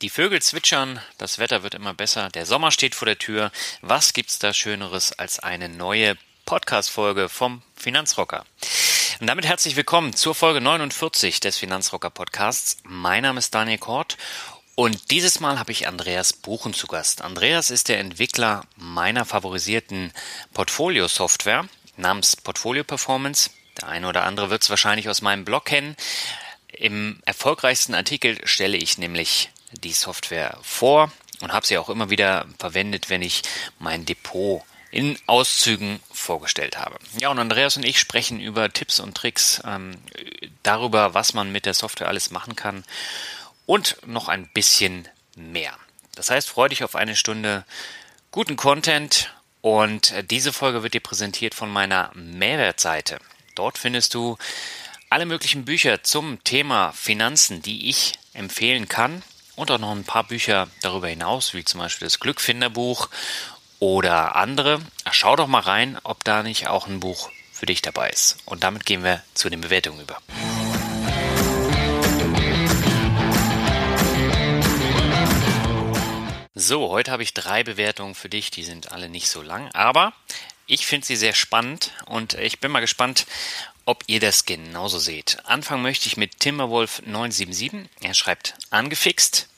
Die Vögel zwitschern, das Wetter wird immer besser, der Sommer steht vor der Tür. Was gibt's da Schöneres als eine neue Podcast-Folge vom Finanzrocker? Und damit herzlich willkommen zur Folge 49 des Finanzrocker Podcasts. Mein Name ist Daniel Kort und dieses Mal habe ich Andreas Buchen zu Gast. Andreas ist der Entwickler meiner favorisierten Portfolio-Software namens Portfolio Performance. Der eine oder andere wird es wahrscheinlich aus meinem Blog kennen. Im erfolgreichsten Artikel stelle ich nämlich die Software vor und habe sie auch immer wieder verwendet, wenn ich mein Depot in Auszügen vorgestellt habe. Ja, und Andreas und ich sprechen über Tipps und Tricks, ähm, darüber, was man mit der Software alles machen kann und noch ein bisschen mehr. Das heißt, freue dich auf eine Stunde guten Content und diese Folge wird dir präsentiert von meiner Mehrwertseite. Dort findest du alle möglichen Bücher zum Thema Finanzen, die ich empfehlen kann und auch noch ein paar Bücher darüber hinaus, wie zum Beispiel das Glückfinderbuch oder andere. Schau doch mal rein, ob da nicht auch ein Buch für dich dabei ist. Und damit gehen wir zu den Bewertungen über. So, heute habe ich drei Bewertungen für dich, die sind alle nicht so lang, aber ich finde sie sehr spannend und ich bin mal gespannt, ob ihr das genauso seht. Anfangen möchte ich mit Timberwolf977. Er schreibt angefixt.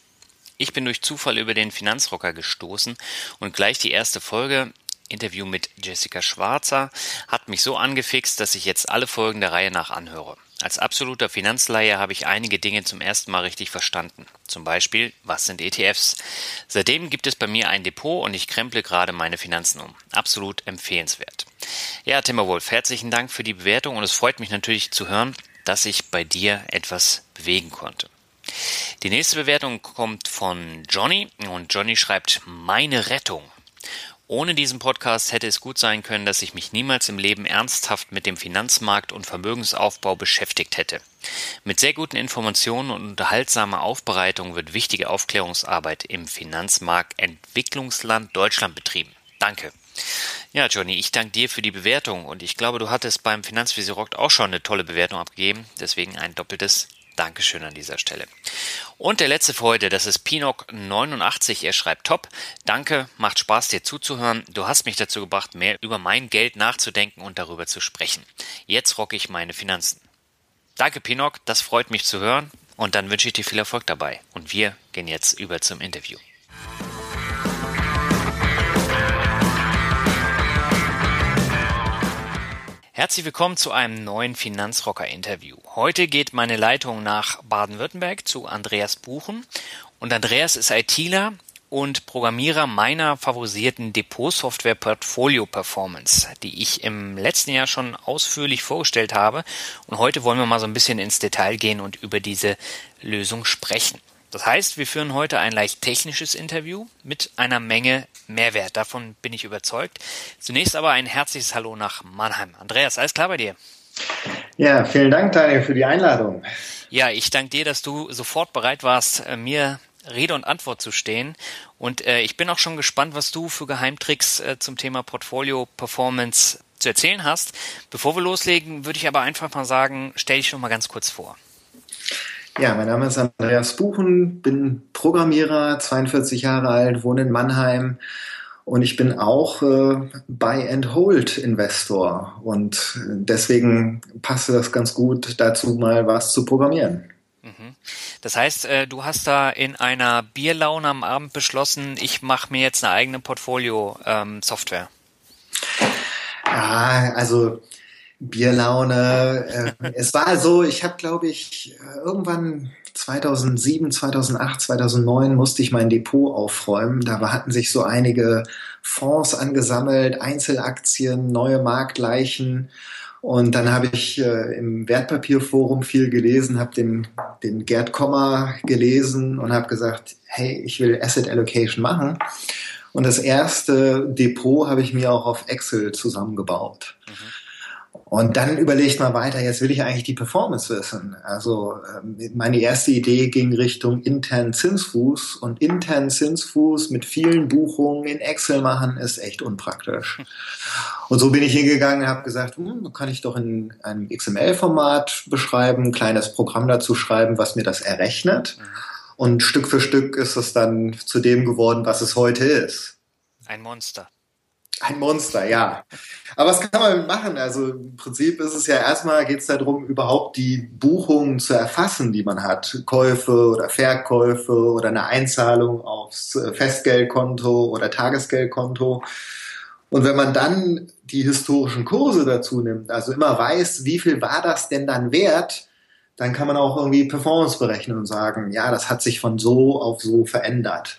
Ich bin durch Zufall über den Finanzrocker gestoßen und gleich die erste Folge Interview mit Jessica Schwarzer hat mich so angefixt, dass ich jetzt alle Folgen der Reihe nach anhöre. Als absoluter Finanzleihe habe ich einige Dinge zum ersten Mal richtig verstanden. Zum Beispiel, was sind ETFs? Seitdem gibt es bei mir ein Depot und ich kremple gerade meine Finanzen um. Absolut empfehlenswert. Ja, Timberwolf, herzlichen Dank für die Bewertung und es freut mich natürlich zu hören, dass ich bei dir etwas bewegen konnte. Die nächste Bewertung kommt von Johnny und Johnny schreibt meine Rettung. Ohne diesen Podcast hätte es gut sein können, dass ich mich niemals im Leben ernsthaft mit dem Finanzmarkt und Vermögensaufbau beschäftigt hätte. Mit sehr guten Informationen und unterhaltsamer Aufbereitung wird wichtige Aufklärungsarbeit im Finanzmarkt Entwicklungsland Deutschland betrieben. Danke. Ja, Johnny, ich danke dir für die Bewertung und ich glaube, du hattest beim Finanzvisier Rock auch schon eine tolle Bewertung abgegeben, deswegen ein doppeltes Dankeschön an dieser Stelle. Und der letzte für heute, das ist Pinok89. Er schreibt top. Danke, macht Spaß dir zuzuhören. Du hast mich dazu gebracht, mehr über mein Geld nachzudenken und darüber zu sprechen. Jetzt rocke ich meine Finanzen. Danke, Pinok, das freut mich zu hören. Und dann wünsche ich dir viel Erfolg dabei. Und wir gehen jetzt über zum Interview. Herzlich willkommen zu einem neuen Finanzrocker-Interview. Heute geht meine Leitung nach Baden-Württemberg zu Andreas Buchen. Und Andreas ist ITler und Programmierer meiner favorisierten Depotsoftware Portfolio Performance, die ich im letzten Jahr schon ausführlich vorgestellt habe. Und heute wollen wir mal so ein bisschen ins Detail gehen und über diese Lösung sprechen. Das heißt, wir führen heute ein leicht technisches Interview mit einer Menge Mehrwert. Davon bin ich überzeugt. Zunächst aber ein herzliches Hallo nach Mannheim. Andreas, alles klar bei dir? Ja, vielen Dank, Daniel, für die Einladung. Ja, ich danke dir, dass du sofort bereit warst, äh, mir Rede und Antwort zu stehen. Und äh, ich bin auch schon gespannt, was du für Geheimtricks äh, zum Thema Portfolio Performance zu erzählen hast. Bevor wir loslegen, würde ich aber einfach mal sagen, stell dich noch mal ganz kurz vor. Ja, mein Name ist Andreas Buchen, bin Programmierer, 42 Jahre alt, wohne in Mannheim Und ich bin auch äh, Buy-and-Hold-Investor. Und deswegen passte das ganz gut dazu, mal was zu programmieren. Mhm. Das heißt, äh, du hast da in einer Bierlaune am Abend beschlossen, ich mache mir jetzt eine eigene Portfolio-Software. Ähm, ja, also Bierlaune. Äh, es war so, ich habe, glaube ich, irgendwann 2007, 2008, 2009 musste ich mein Depot aufräumen. Da hatten sich so einige Fonds angesammelt, Einzelaktien, neue Marktleichen. Und dann habe ich äh, im Wertpapierforum viel gelesen, habe den, den Gerd Kommer gelesen und habe gesagt, hey, ich will Asset Allocation machen. Und das erste Depot habe ich mir auch auf Excel zusammengebaut. Mhm. Und dann überlegt man weiter, jetzt will ich eigentlich die Performance wissen. Also ähm, meine erste Idee ging Richtung internen Zinsfuß und internen Zinsfuß mit vielen Buchungen in Excel machen ist echt unpraktisch. Und so bin ich hingegangen und habe gesagt, hm, kann ich doch in einem XML-Format beschreiben, ein kleines Programm dazu schreiben, was mir das errechnet. Und Stück für Stück ist es dann zu dem geworden, was es heute ist. Ein Monster. Ein Monster, ja. Aber was kann man machen? Also im Prinzip ist es ja erstmal geht es darum, überhaupt die Buchungen zu erfassen, die man hat. Käufe oder Verkäufe oder eine Einzahlung aufs äh, Festgeldkonto oder Tagesgeldkonto. Und wenn man dann die historischen Kurse dazu nimmt, also immer weiß, wie viel war das denn dann wert, dann kann man auch irgendwie Performance berechnen und sagen, ja, das hat sich von so auf so verändert.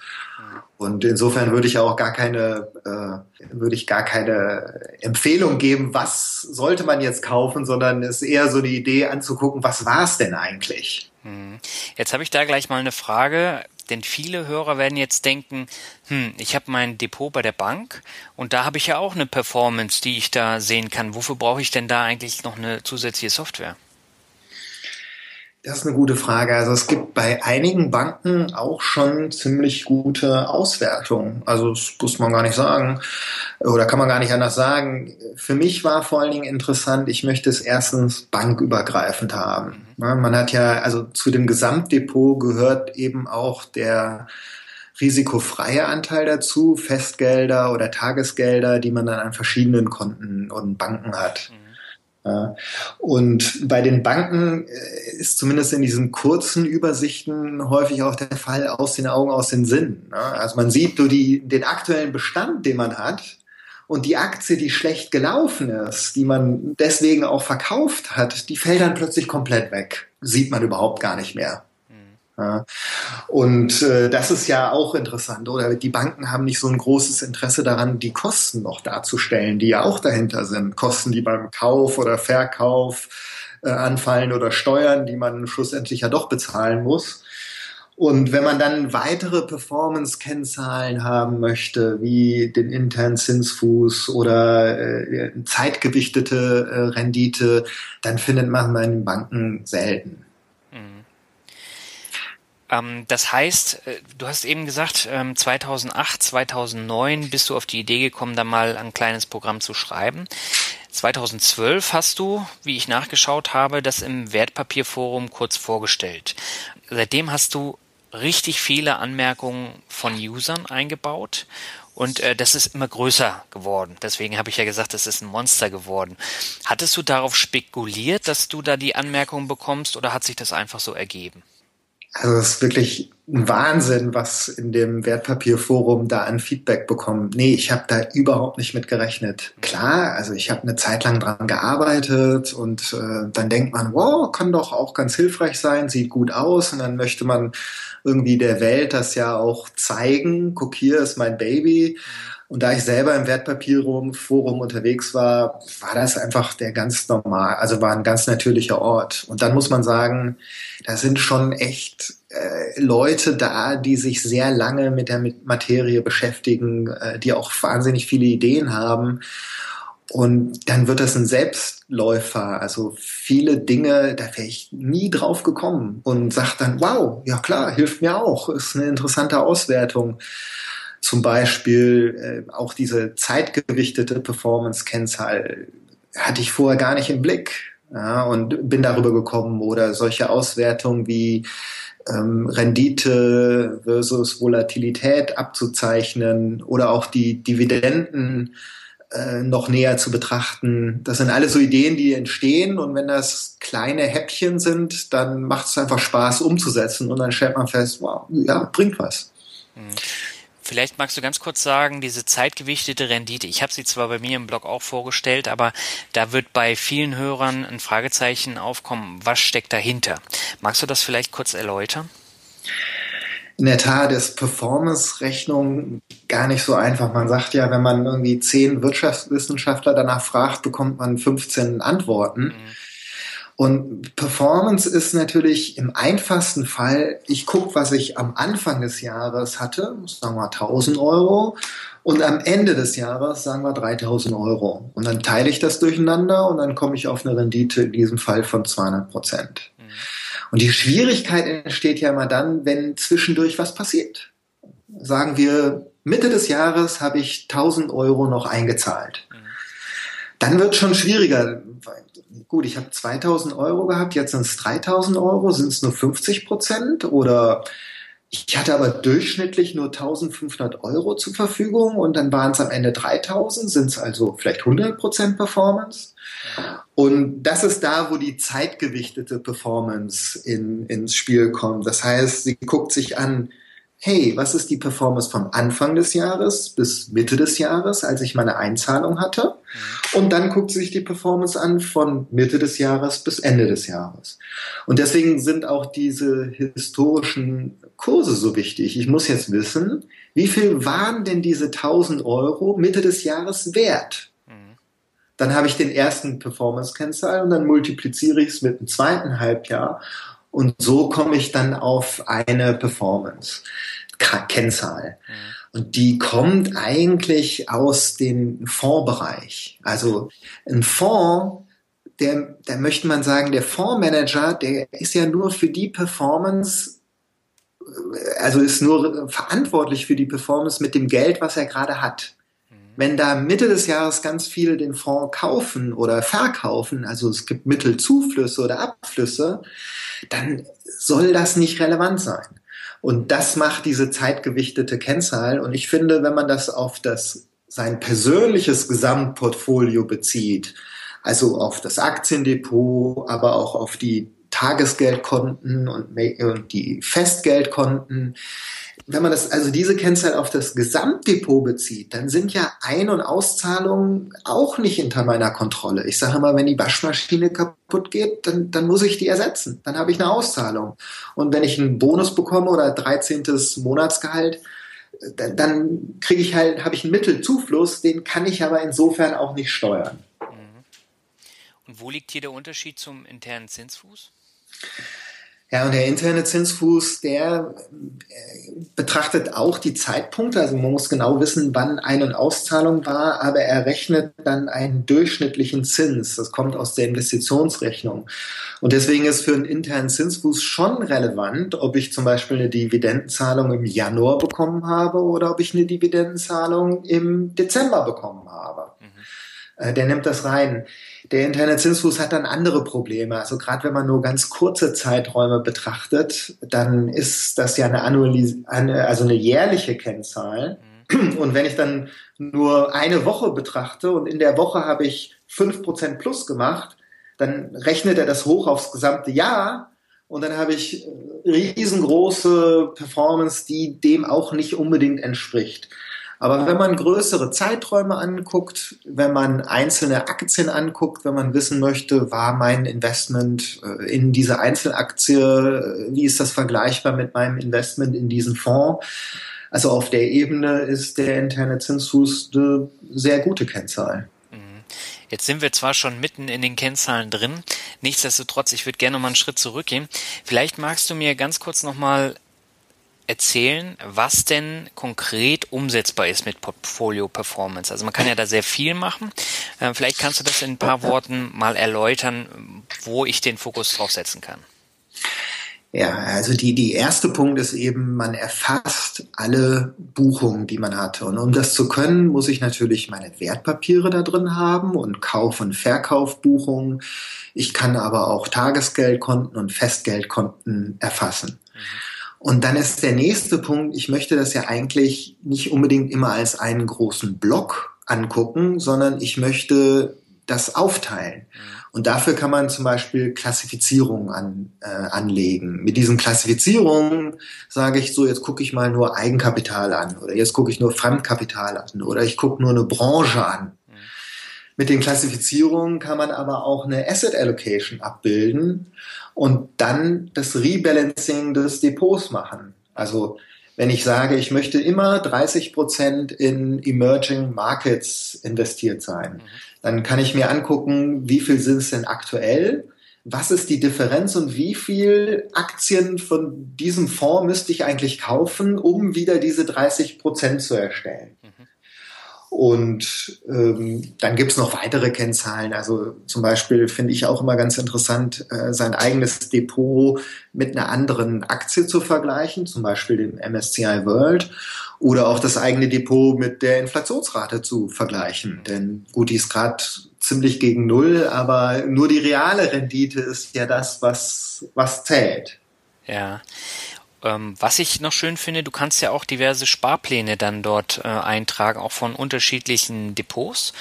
Und insofern würde ich auch gar keine, äh, würde ich gar keine Empfehlung geben, was sollte man jetzt kaufen, sondern es ist eher so die Idee anzugucken, was war es denn eigentlich? Hm. Jetzt habe ich da gleich mal eine Frage, denn viele Hörer werden jetzt denken, hm, ich habe mein Depot bei der Bank und da habe ich ja auch eine Performance, die ich da sehen kann. Wofür brauche ich denn da eigentlich noch eine zusätzliche Software? Das ist eine gute Frage. Also es gibt bei einigen Banken auch schon ziemlich gute Auswertungen. Also das muss man gar nicht sagen oder kann man gar nicht anders sagen. Für mich war vor allen Dingen interessant, ich möchte es erstens bankübergreifend haben. Man hat ja, also zu dem Gesamtdepot gehört eben auch der risikofreie Anteil dazu, Festgelder oder Tagesgelder, die man dann an verschiedenen Konten und Banken hat. Und bei den Banken äh, ist zumindest in diesen kurzen Übersichten häufig auch der Fall aus den Augen, aus den Sinn. Also man sieht nur die, den aktuellen Bestand, den man hat und die Aktie, die schlecht gelaufen ist, die man deswegen auch verkauft hat, die fällt dann plötzlich komplett weg. Sieht man überhaupt gar nicht mehr. Ja. Und äh, das ist ja auch interessant, oder? Die Banken haben nicht so ein großes Interesse daran, die Kosten noch darzustellen, die ja auch dahinter sind. Kosten, die beim Kauf oder Verkauf äh, anfallen oder Steuern, die man schlussendlich ja doch bezahlen muss. Und wenn man dann weitere Performance-Kennzahlen haben möchte, wie den internen Zinsfuß oder äh, zeitgewichtete äh, Rendite, dann findet man bei den Banken selten. Ähm, das heißt, äh, du hast eben gesagt, 2008, ähm, 2009 bist du auf die Idee gekommen, da mal ein kleines Programm zu schreiben. 2012 hast du, wie ich nachgeschaut habe, das im Wertpapierforum kurz vorgestellt. Seitdem hast du richtig viele Anmerkungen von Usern eingebaut und äh, das ist immer größer geworden. Deswegen habe ich ja gesagt, das ist ein Monster geworden. Hattest du darauf spekuliert, dass du da die Anmerkungen bekommst oder hat sich das einfach so ergeben? Also es ist wirklich ein Wahnsinn, was in dem Wertpapierforum da an Feedback bekommen. Nee, ich habe da überhaupt nicht mit gerechnet. Klar, also ich habe eine Zeit lang dran gearbeitet und äh, dann denkt man, wow, kann doch auch ganz hilfreich sein, sieht gut aus und dann möchte man irgendwie der Welt das ja auch zeigen. Guck hier ist mein Baby. Und da ich selber im Wertpapierforum unterwegs war, war das einfach der ganz normal, also war ein ganz natürlicher Ort. Und dann muss man sagen, da sind schon echt äh, Leute da, die sich sehr lange mit der Materie beschäftigen, äh, die auch wahnsinnig viele Ideen haben. Und dann wird das ein Selbstläufer. Also viele Dinge, da wäre ich nie drauf gekommen und sagt dann, wow, ja klar, hilft mir auch, ist eine interessante Auswertung. Zum Beispiel äh, auch diese zeitgewichtete Performance-Kennzahl hatte ich vorher gar nicht im Blick ja, und bin darüber gekommen oder solche Auswertungen wie ähm, Rendite versus Volatilität abzuzeichnen oder auch die Dividenden äh, noch näher zu betrachten. Das sind alles so Ideen, die entstehen und wenn das kleine Häppchen sind, dann macht es einfach Spaß umzusetzen und dann stellt man fest, wow, ja, bringt was. Mhm. Vielleicht magst du ganz kurz sagen, diese zeitgewichtete Rendite. Ich habe sie zwar bei mir im Blog auch vorgestellt, aber da wird bei vielen Hörern ein Fragezeichen aufkommen. Was steckt dahinter? Magst du das vielleicht kurz erläutern? in der Tat ist Performance-Rechnung gar nicht so einfach. Man sagt ja, wenn man irgendwie zehn Wirtschaftswissenschaftler danach fragt, bekommt man 15 Antworten. Mhm. Und Performance ist natürlich im einfachsten Fall, ich gucke, was ich am Anfang des Jahres hatte, sagen wir 1000 Euro, und am Ende des Jahres sagen wir 3000 Euro. Und dann teile ich das durcheinander und dann komme ich auf eine Rendite in diesem Fall von 200 Prozent. Und die Schwierigkeit entsteht ja immer dann, wenn zwischendurch was passiert. Sagen wir, Mitte des Jahres habe ich 1000 Euro noch eingezahlt. Dann wird schon schwieriger. Gut, ich habe 2000 Euro gehabt, jetzt sind es 3000 Euro, sind es nur 50 Prozent oder ich hatte aber durchschnittlich nur 1500 Euro zur Verfügung und dann waren es am Ende 3000, sind es also vielleicht 100 Prozent Performance. Und das ist da, wo die zeitgewichtete Performance in, ins Spiel kommt. Das heißt, sie guckt sich an, hey, was ist die Performance vom Anfang des Jahres bis Mitte des Jahres, als ich meine Einzahlung hatte? Und dann guckt sie sich die Performance an von Mitte des Jahres bis Ende des Jahres. Und deswegen sind auch diese historischen Kurse so wichtig. Ich muss jetzt wissen, wie viel waren denn diese 1000 Euro Mitte des Jahres wert? Dann habe ich den ersten Performance-Kennzahl und dann multipliziere ich es mit dem zweiten Halbjahr und so komme ich dann auf eine Performance-Kennzahl. Mhm. Und die kommt eigentlich aus dem Fondsbereich. Also ein Fonds, der, da möchte man sagen, der Fondsmanager, der ist ja nur für die Performance, also ist nur verantwortlich für die Performance mit dem Geld, was er gerade hat. Wenn da Mitte des Jahres ganz viele den Fonds kaufen oder verkaufen, also es gibt Mittelzuflüsse oder Abflüsse, dann soll das nicht relevant sein. Und das macht diese zeitgewichtete Kennzahl. Und ich finde, wenn man das auf das, sein persönliches Gesamtportfolio bezieht, also auf das Aktiendepot, aber auch auf die Tagesgeldkonten und, die Festgeldkonten, wenn man das, also diese Kennzahl auf das Gesamtdepot bezieht, dann sind ja Ein- und Auszahlungen auch nicht hinter meiner Kontrolle. Ich sage immer, wenn die Waschmaschine kaputt geht, dann, dann muss ich die ersetzen. Dann habe ich eine Auszahlung. Und wenn ich einen Bonus bekomme oder 13. Monatsgehalt, dann, dann kriege ich halt, habe ich einen Mittelzufluss, den kann ich aber insofern auch nicht steuern. Mhm. Und wo liegt hier der Unterschied zum internen Zinsfuß? Ja, und der interne Zinsfuß, der äh, betrachtet auch die Zeitpunkte. Also man muss genau wissen, wann Ein- und Auszahlung war, aber er rechnet dann einen durchschnittlichen Zins. Das kommt aus der Investitionsrechnung. Und deswegen ist für einen internen Zinsfuß schon relevant, ob ich zum Beispiel eine Dividendenzahlung im Januar bekommen habe oder ob ich eine Dividendenzahlung im Dezember bekommen habe. Mhm. Äh, der nimmt das rein. Der interne Zinsfuß hat dann andere Probleme. Also gerade wenn man nur ganz kurze Zeiträume betrachtet, dann ist das ja eine, Annualis also eine jährliche Kennzahl. Mhm. Und wenn ich dann nur eine Woche betrachte und in der Woche habe ich fünf Prozent plus gemacht, dann rechnet er das hoch aufs gesamte Jahr und dann habe ich riesengroße Performance, die dem auch nicht unbedingt entspricht. Aber wenn man größere Zeiträume anguckt, wenn man einzelne Aktien anguckt, wenn man wissen möchte, war mein Investment äh, in diese Einzelaktie, äh, wie ist das vergleichbar mit meinem Investment in diesen Fonds? Also auf der Ebene ist der interne Zinsfuß eine sehr gute Kennzahl. Mhm. Jetzt sind wir zwar schon mitten in den Kennzahlen drin, nichtsdestotrotz, ich würde gerne noch mal einen Schritt zurückgehen. Vielleicht magst du mir ganz kurz noch mal erzählen, was denn konkret umsetzbar ist mit Portfolio Performance. Also man kann ja da sehr viel machen. Äh, vielleicht kannst du das in ein paar Worten mal erläutern, wo ich den Fokus drauf setzen kann. Ja, also die, die erste Punkt ist eben, man erfasst alle Buchungen, die man hatte. Und um das zu können, muss ich natürlich meine Wertpapiere da drin haben und Kauf- und Verkaufbuchungen. Ich kann aber auch Tagesgeldkonten und Festgeldkonten erfassen. Mhm. Und dann ist der nächste Punkt, ich möchte das ja eigentlich nicht unbedingt immer als einen großen Block angucken, sondern ich möchte das aufteilen. Und dafür kann man zum Beispiel Klassifizierungen an, äh, anlegen. Mit diesen Klassifizierungen sage ich so, jetzt gucke ich mal nur Eigenkapital an oder jetzt gucke ich nur Fremdkapital an oder ich gucke nur eine Branche an. Mit den Klassifizierungen kann man aber auch eine Asset Allocation abbilden und dann das Rebalancing des Depots machen. Also wenn ich sage, ich möchte immer 30 Prozent in Emerging Markets investiert sein, mhm. dann kann ich mir angucken, wie viel sind es denn aktuell? Was ist die Differenz und wie viel Aktien von diesem Fonds müsste ich eigentlich kaufen, um wieder diese 30 Prozent zu erstellen? Mhm. Und ähm, dann gibt's noch weitere Kennzahlen. Also zum Beispiel finde ich auch immer ganz interessant, äh, sein eigenes Depot mit einer anderen Aktie zu vergleichen, zum Beispiel dem MSCI World, oder auch das eigene Depot mit der Inflationsrate zu vergleichen. Denn gut, die ist gerade ziemlich gegen Null, aber nur die reale Rendite ist ja das, was, was zählt. Ja. Ähm, was ich noch schön finde, du kannst ja auch diverse Sparpläne dann dort äh, eintragen, auch von unterschiedlichen Depots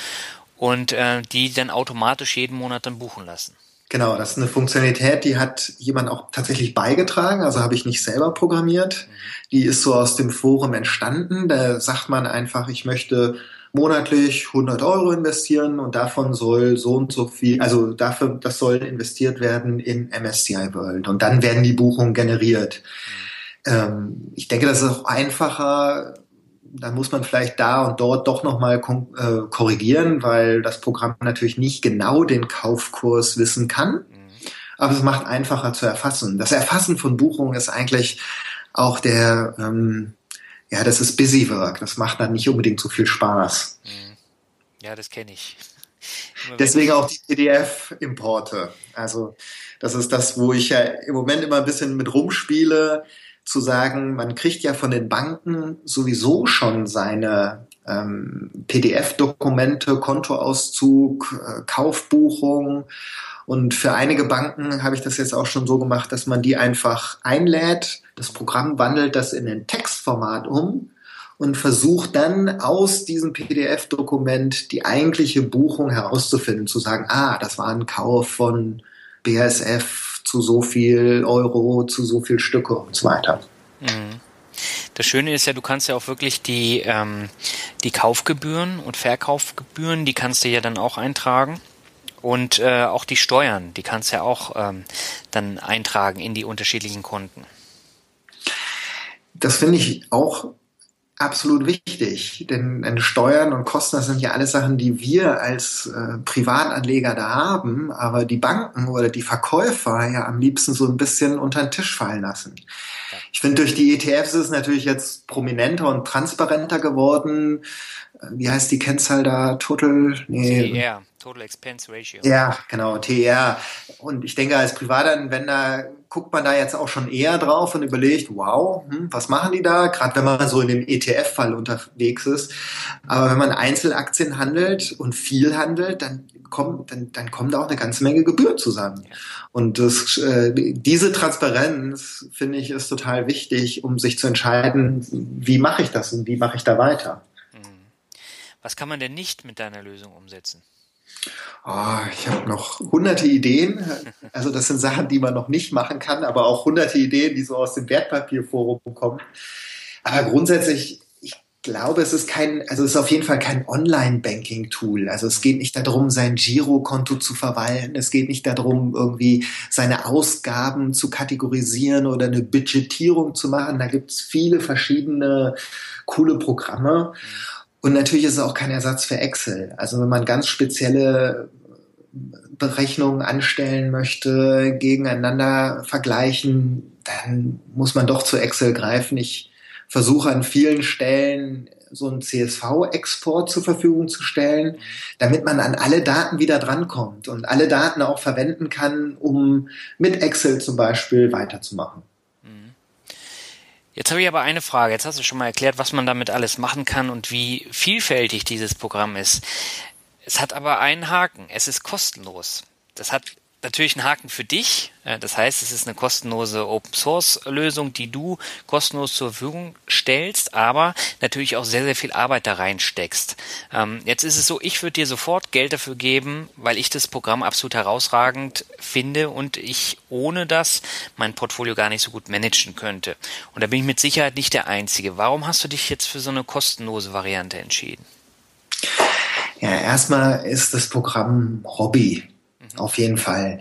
und äh, die dann automatisch jeden Monat dann buchen lassen. Genau, das ist eine Funktionalität, die hat jemand auch tatsächlich beigetragen, also habe ich nicht selber programmiert. Mhm. Die ist so aus dem Forum entstanden. Da sagt man einfach, ich möchte monatlich 100 Euro investieren und davon soll so und so viel, also dafür, das soll investiert werden in MSCI World und dann werden die Buchungen generiert. Mhm. Ähm, ich denke, das ist auch einfacher. Da muss man vielleicht da und dort doch nochmal äh, korrigieren, weil das Programm natürlich nicht genau den Kaufkurs wissen kann. Mhm. Aber es macht einfacher zu erfassen. Das Erfassen von Buchungen ist eigentlich auch der, ähm, ja, das ist Busy Work. Das macht dann nicht unbedingt so viel Spaß. Mhm. Ja, das kenne ich. Deswegen auch die PDF-Importe. Also das ist das, wo ich ja im Moment immer ein bisschen mit rumspiele zu sagen, man kriegt ja von den Banken sowieso schon seine ähm, PDF-Dokumente, Kontoauszug, äh, Kaufbuchung. Und für einige Banken habe ich das jetzt auch schon so gemacht, dass man die einfach einlädt. Das Programm wandelt das in ein Textformat um und versucht dann aus diesem PDF-Dokument die eigentliche Buchung herauszufinden, zu sagen, ah, das war ein Kauf von BASF zu so viel Euro, zu so viel Stücke und so weiter. Mhm. Das Schöne ist ja, du kannst ja auch wirklich die, ähm, die Kaufgebühren und Verkaufgebühren, die kannst du ja dann auch eintragen. Und äh, auch die Steuern, die kannst du ja auch ähm, dann eintragen in die unterschiedlichen Konten. Das finde ich auch absolut wichtig, denn, denn Steuern und Kosten, das sind ja alles Sachen, die wir als äh, Privatanleger da haben, aber die Banken oder die Verkäufer ja am liebsten so ein bisschen unter den Tisch fallen lassen. Ich finde, durch die ETFs ist es natürlich jetzt prominenter und transparenter geworden. Äh, wie heißt die Kennzahl da? Total? Nee. TER, Total Expense Ratio. Ja, genau, TER. Und ich denke, als Privatanwender guckt man da jetzt auch schon eher drauf und überlegt, wow, hm, was machen die da? Gerade wenn man so in dem ETF-Fall unterwegs ist. Aber wenn man Einzelaktien handelt und viel handelt, dann kommt, dann, dann kommen da auch eine ganze Menge Gebühren zusammen. Und das, äh, diese Transparenz, finde ich, ist total wichtig, um sich zu entscheiden, wie mache ich das und wie mache ich da weiter. Mhm. Was kann man denn nicht mit deiner Lösung umsetzen? Oh, ich habe noch hunderte Ideen. Also das sind Sachen, die man noch nicht machen kann, aber auch hunderte Ideen, die so aus dem Wertpapierforum kommen. Aber grundsätzlich, ich glaube, es ist kein, also es ist auf jeden Fall kein Online-Banking-Tool. Also es geht nicht darum, sein Girokonto zu verwalten. Es geht nicht darum, irgendwie seine Ausgaben zu kategorisieren oder eine Budgetierung zu machen. Da gibt es viele verschiedene coole Programme. Mhm. Und natürlich ist es auch kein Ersatz für Excel. Also wenn man ganz spezielle Berechnungen anstellen möchte, gegeneinander vergleichen, dann muss man doch zu Excel greifen. Ich versuche an vielen Stellen so einen CSV-Export zur Verfügung zu stellen, damit man an alle Daten wieder drankommt und alle Daten auch verwenden kann, um mit Excel zum Beispiel weiterzumachen. Jetzt habe ich aber eine Frage. Jetzt hast du schon mal erklärt, was man damit alles machen kann und wie vielfältig dieses Programm ist. Es hat aber einen Haken. Es ist kostenlos. Das hat natürlich ein Haken für dich. Äh, das heißt, es ist eine kostenlose Open Source Lösung, die du kostenlos zur Verfügung stellst, aber natürlich auch sehr, sehr viel Arbeit da reinsteckst. Ähm, jetzt ist es so, ich würde dir sofort Geld dafür geben, weil ich das Programm absolut herausragend finde und ich ohne das mein Portfolio gar nicht so gut managen könnte. Und da bin ich mit Sicherheit nicht der Einzige. Warum hast du dich jetzt für so eine kostenlose Variante entschieden? Ja, erstmal ist das Programm Hobby. Auf jeden Fall.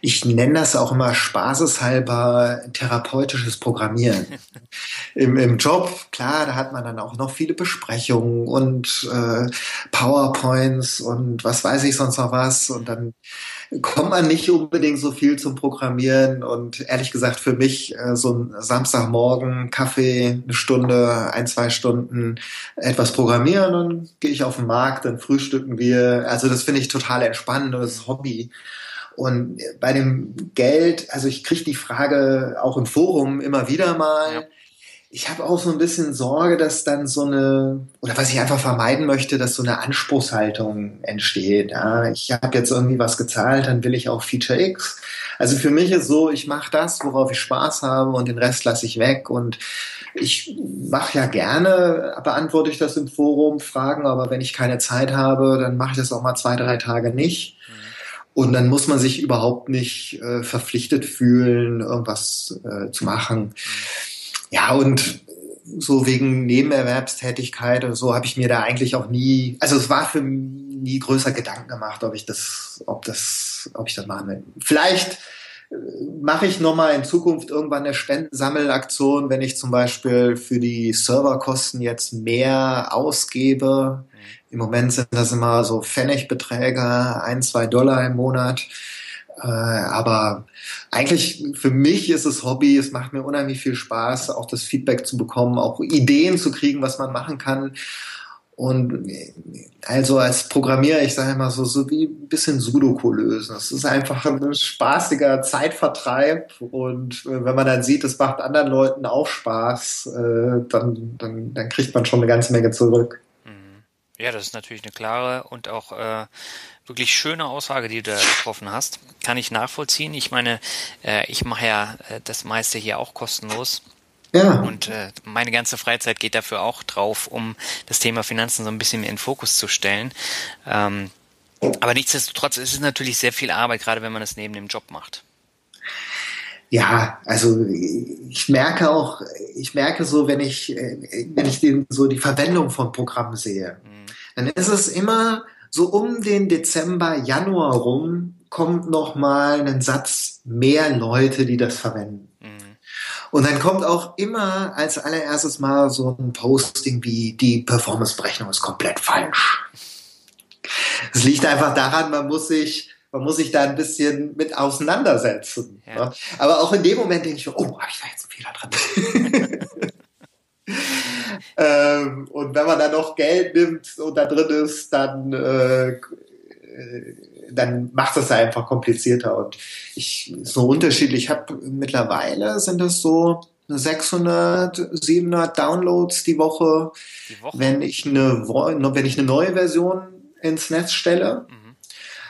Ich nenne das auch immer spaßeshalber therapeutisches Programmieren. Im, Im Job, klar, da hat man dann auch noch viele Besprechungen und äh, PowerPoints und was weiß ich sonst noch was. Und dann kommt man nicht unbedingt so viel zum Programmieren. Und ehrlich gesagt, für mich äh, so ein Samstagmorgen, Kaffee, eine Stunde, ein, zwei Stunden etwas programmieren, dann gehe ich auf den Markt, dann frühstücken wir. Also das finde ich total entspannend und das ist Hobby. Und bei dem Geld, also ich kriege die Frage auch im Forum immer wieder mal. Ja. Ich habe auch so ein bisschen Sorge, dass dann so eine, oder was ich einfach vermeiden möchte, dass so eine Anspruchshaltung entsteht. Ja, ich habe jetzt irgendwie was gezahlt, dann will ich auch Feature X. Also für mich ist so, ich mache das, worauf ich Spaß habe und den Rest lasse ich weg. Und ich mache ja gerne, beantworte ich das im Forum, Fragen, aber wenn ich keine Zeit habe, dann mache ich das auch mal zwei, drei Tage nicht. Und dann muss man sich überhaupt nicht äh, verpflichtet fühlen, irgendwas äh, zu machen. Ja, und so wegen Nebenerwerbstätigkeit und so habe ich mir da eigentlich auch nie, also es war für mich nie größer Gedanken gemacht, ob ich das, ob das, ob ich das machen will. Vielleicht äh, mache ich nochmal in Zukunft irgendwann eine Spendensammelaktion, wenn ich zum Beispiel für die Serverkosten jetzt mehr ausgebe, im Moment sind das immer so Pfennigbeträge, ein, zwei Dollar im Monat. Äh, aber eigentlich für mich ist es Hobby. Es macht mir unheimlich viel Spaß, auch das Feedback zu bekommen, auch Ideen zu kriegen, was man machen kann. Und also als Programmierer, ich sage immer so, so wie ein bisschen Sudoku lösen. Es ist einfach ein spaßiger Zeitvertreib. Und wenn man dann sieht, es macht anderen Leuten auch Spaß, äh, dann, dann, dann kriegt man schon eine ganze Menge zurück. Ja, das ist natürlich eine klare und auch äh, wirklich schöne Aussage, die du da getroffen hast. Kann ich nachvollziehen. Ich meine, äh, ich mache ja äh, das meiste hier auch kostenlos. Ja. Und äh, meine ganze Freizeit geht dafür auch drauf, um das Thema Finanzen so ein bisschen mehr in den Fokus zu stellen. Ähm, aber nichtsdestotrotz ist es natürlich sehr viel Arbeit, gerade wenn man es neben dem Job macht. Ja, also ich merke auch, ich merke so, wenn ich, wenn ich den, so die Verwendung von Programmen sehe. Mhm dann ist es immer so um den Dezember, Januar rum, kommt noch mal ein Satz mehr Leute, die das verwenden. Mhm. Und dann kommt auch immer als allererstes mal so ein Posting wie die Performanceberechnung ist komplett falsch. Es liegt einfach daran, man muss sich man muss sich da ein bisschen mit auseinandersetzen. Ja. Ne? Aber auch in dem Moment denke ich, oh, habe ich da jetzt einen Fehler drin? ähm, und wenn man dann noch Geld nimmt und da drin ist, dann, äh, dann macht es einfach komplizierter. Und ich so unterschiedlich. Ich habe mittlerweile sind es so 600, 700 Downloads die Woche, die Woche? wenn ich eine wenn ich eine neue Version ins Netz stelle. Mhm.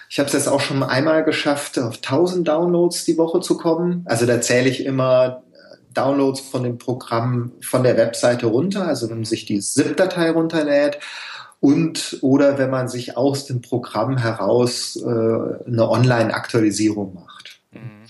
Ich habe es jetzt auch schon einmal geschafft, auf 1000 Downloads die Woche zu kommen. Also da zähle ich immer Downloads von dem Programm von der Webseite runter, also wenn man sich die ZIP-Datei runterlädt und oder wenn man sich aus dem Programm heraus äh, eine Online-Aktualisierung macht. Mhm.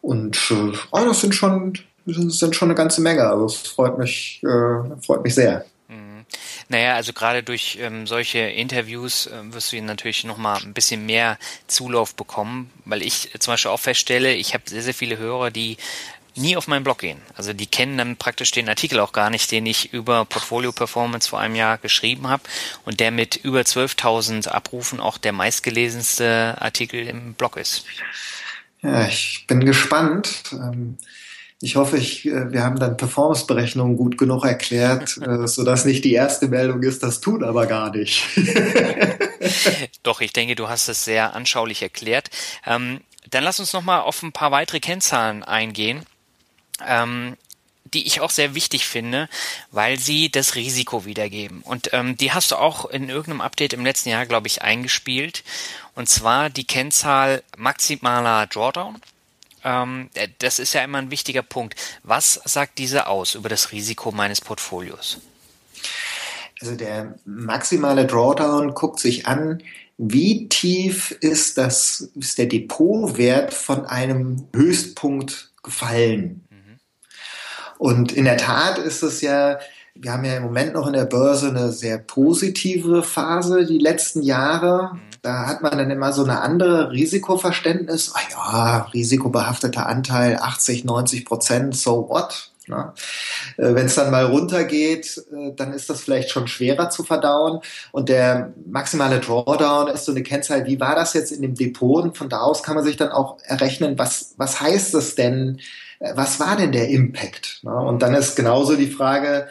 Und äh, oh, das sind schon das sind schon eine ganze Menge. Also es freut mich, äh, freut mich sehr. Mhm. Naja, also gerade durch ähm, solche Interviews äh, wirst du natürlich nochmal ein bisschen mehr Zulauf bekommen, weil ich zum Beispiel auch feststelle, ich habe sehr, sehr viele Hörer, die nie auf meinen Blog gehen. Also die kennen dann praktisch den Artikel auch gar nicht, den ich über Portfolio Performance vor einem Jahr geschrieben habe und der mit über 12.000 Abrufen auch der meistgelesenste Artikel im Blog ist. Ja, ich bin gespannt. Ähm, ich hoffe, ich, äh, wir haben dann Performance-Berechnungen gut genug erklärt, äh, sodass nicht die erste Meldung ist, das tut aber gar nicht. Doch, ich denke, du hast es sehr anschaulich erklärt. Ähm, dann lass uns noch mal auf ein paar weitere Kennzahlen eingehen. Ähm, die ich auch sehr wichtig finde, weil sie das Risiko wiedergeben. Und ähm, die hast du auch in irgendeinem Update im letzten Jahr, glaube ich, eingespielt. Und zwar die Kennzahl maximaler Drawdown. Ähm, äh, das ist ja immer ein wichtiger Punkt. Was sagt diese aus über das Risiko meines Portfolios? Also der maximale Drawdown guckt sich an, wie tief ist das, ist der Depotwert von einem Höchstpunkt gefallen? Und in der Tat ist es ja, wir haben ja im Moment noch in der Börse eine sehr positive Phase, die letzten Jahre. Mhm. Da hat man dann immer so eine andere Risikoverständnis. Ah ja, risikobehafteter Anteil 80, 90 Prozent, so what? Ne? Äh, Wenn es dann mal runtergeht, äh, dann ist das vielleicht schon schwerer zu verdauen. Und der maximale Drawdown ist so eine Kennzahl, wie war das jetzt in dem Depot? Und von da aus kann man sich dann auch errechnen, was, was heißt das denn? Was war denn der Impact? Und dann ist genauso die Frage,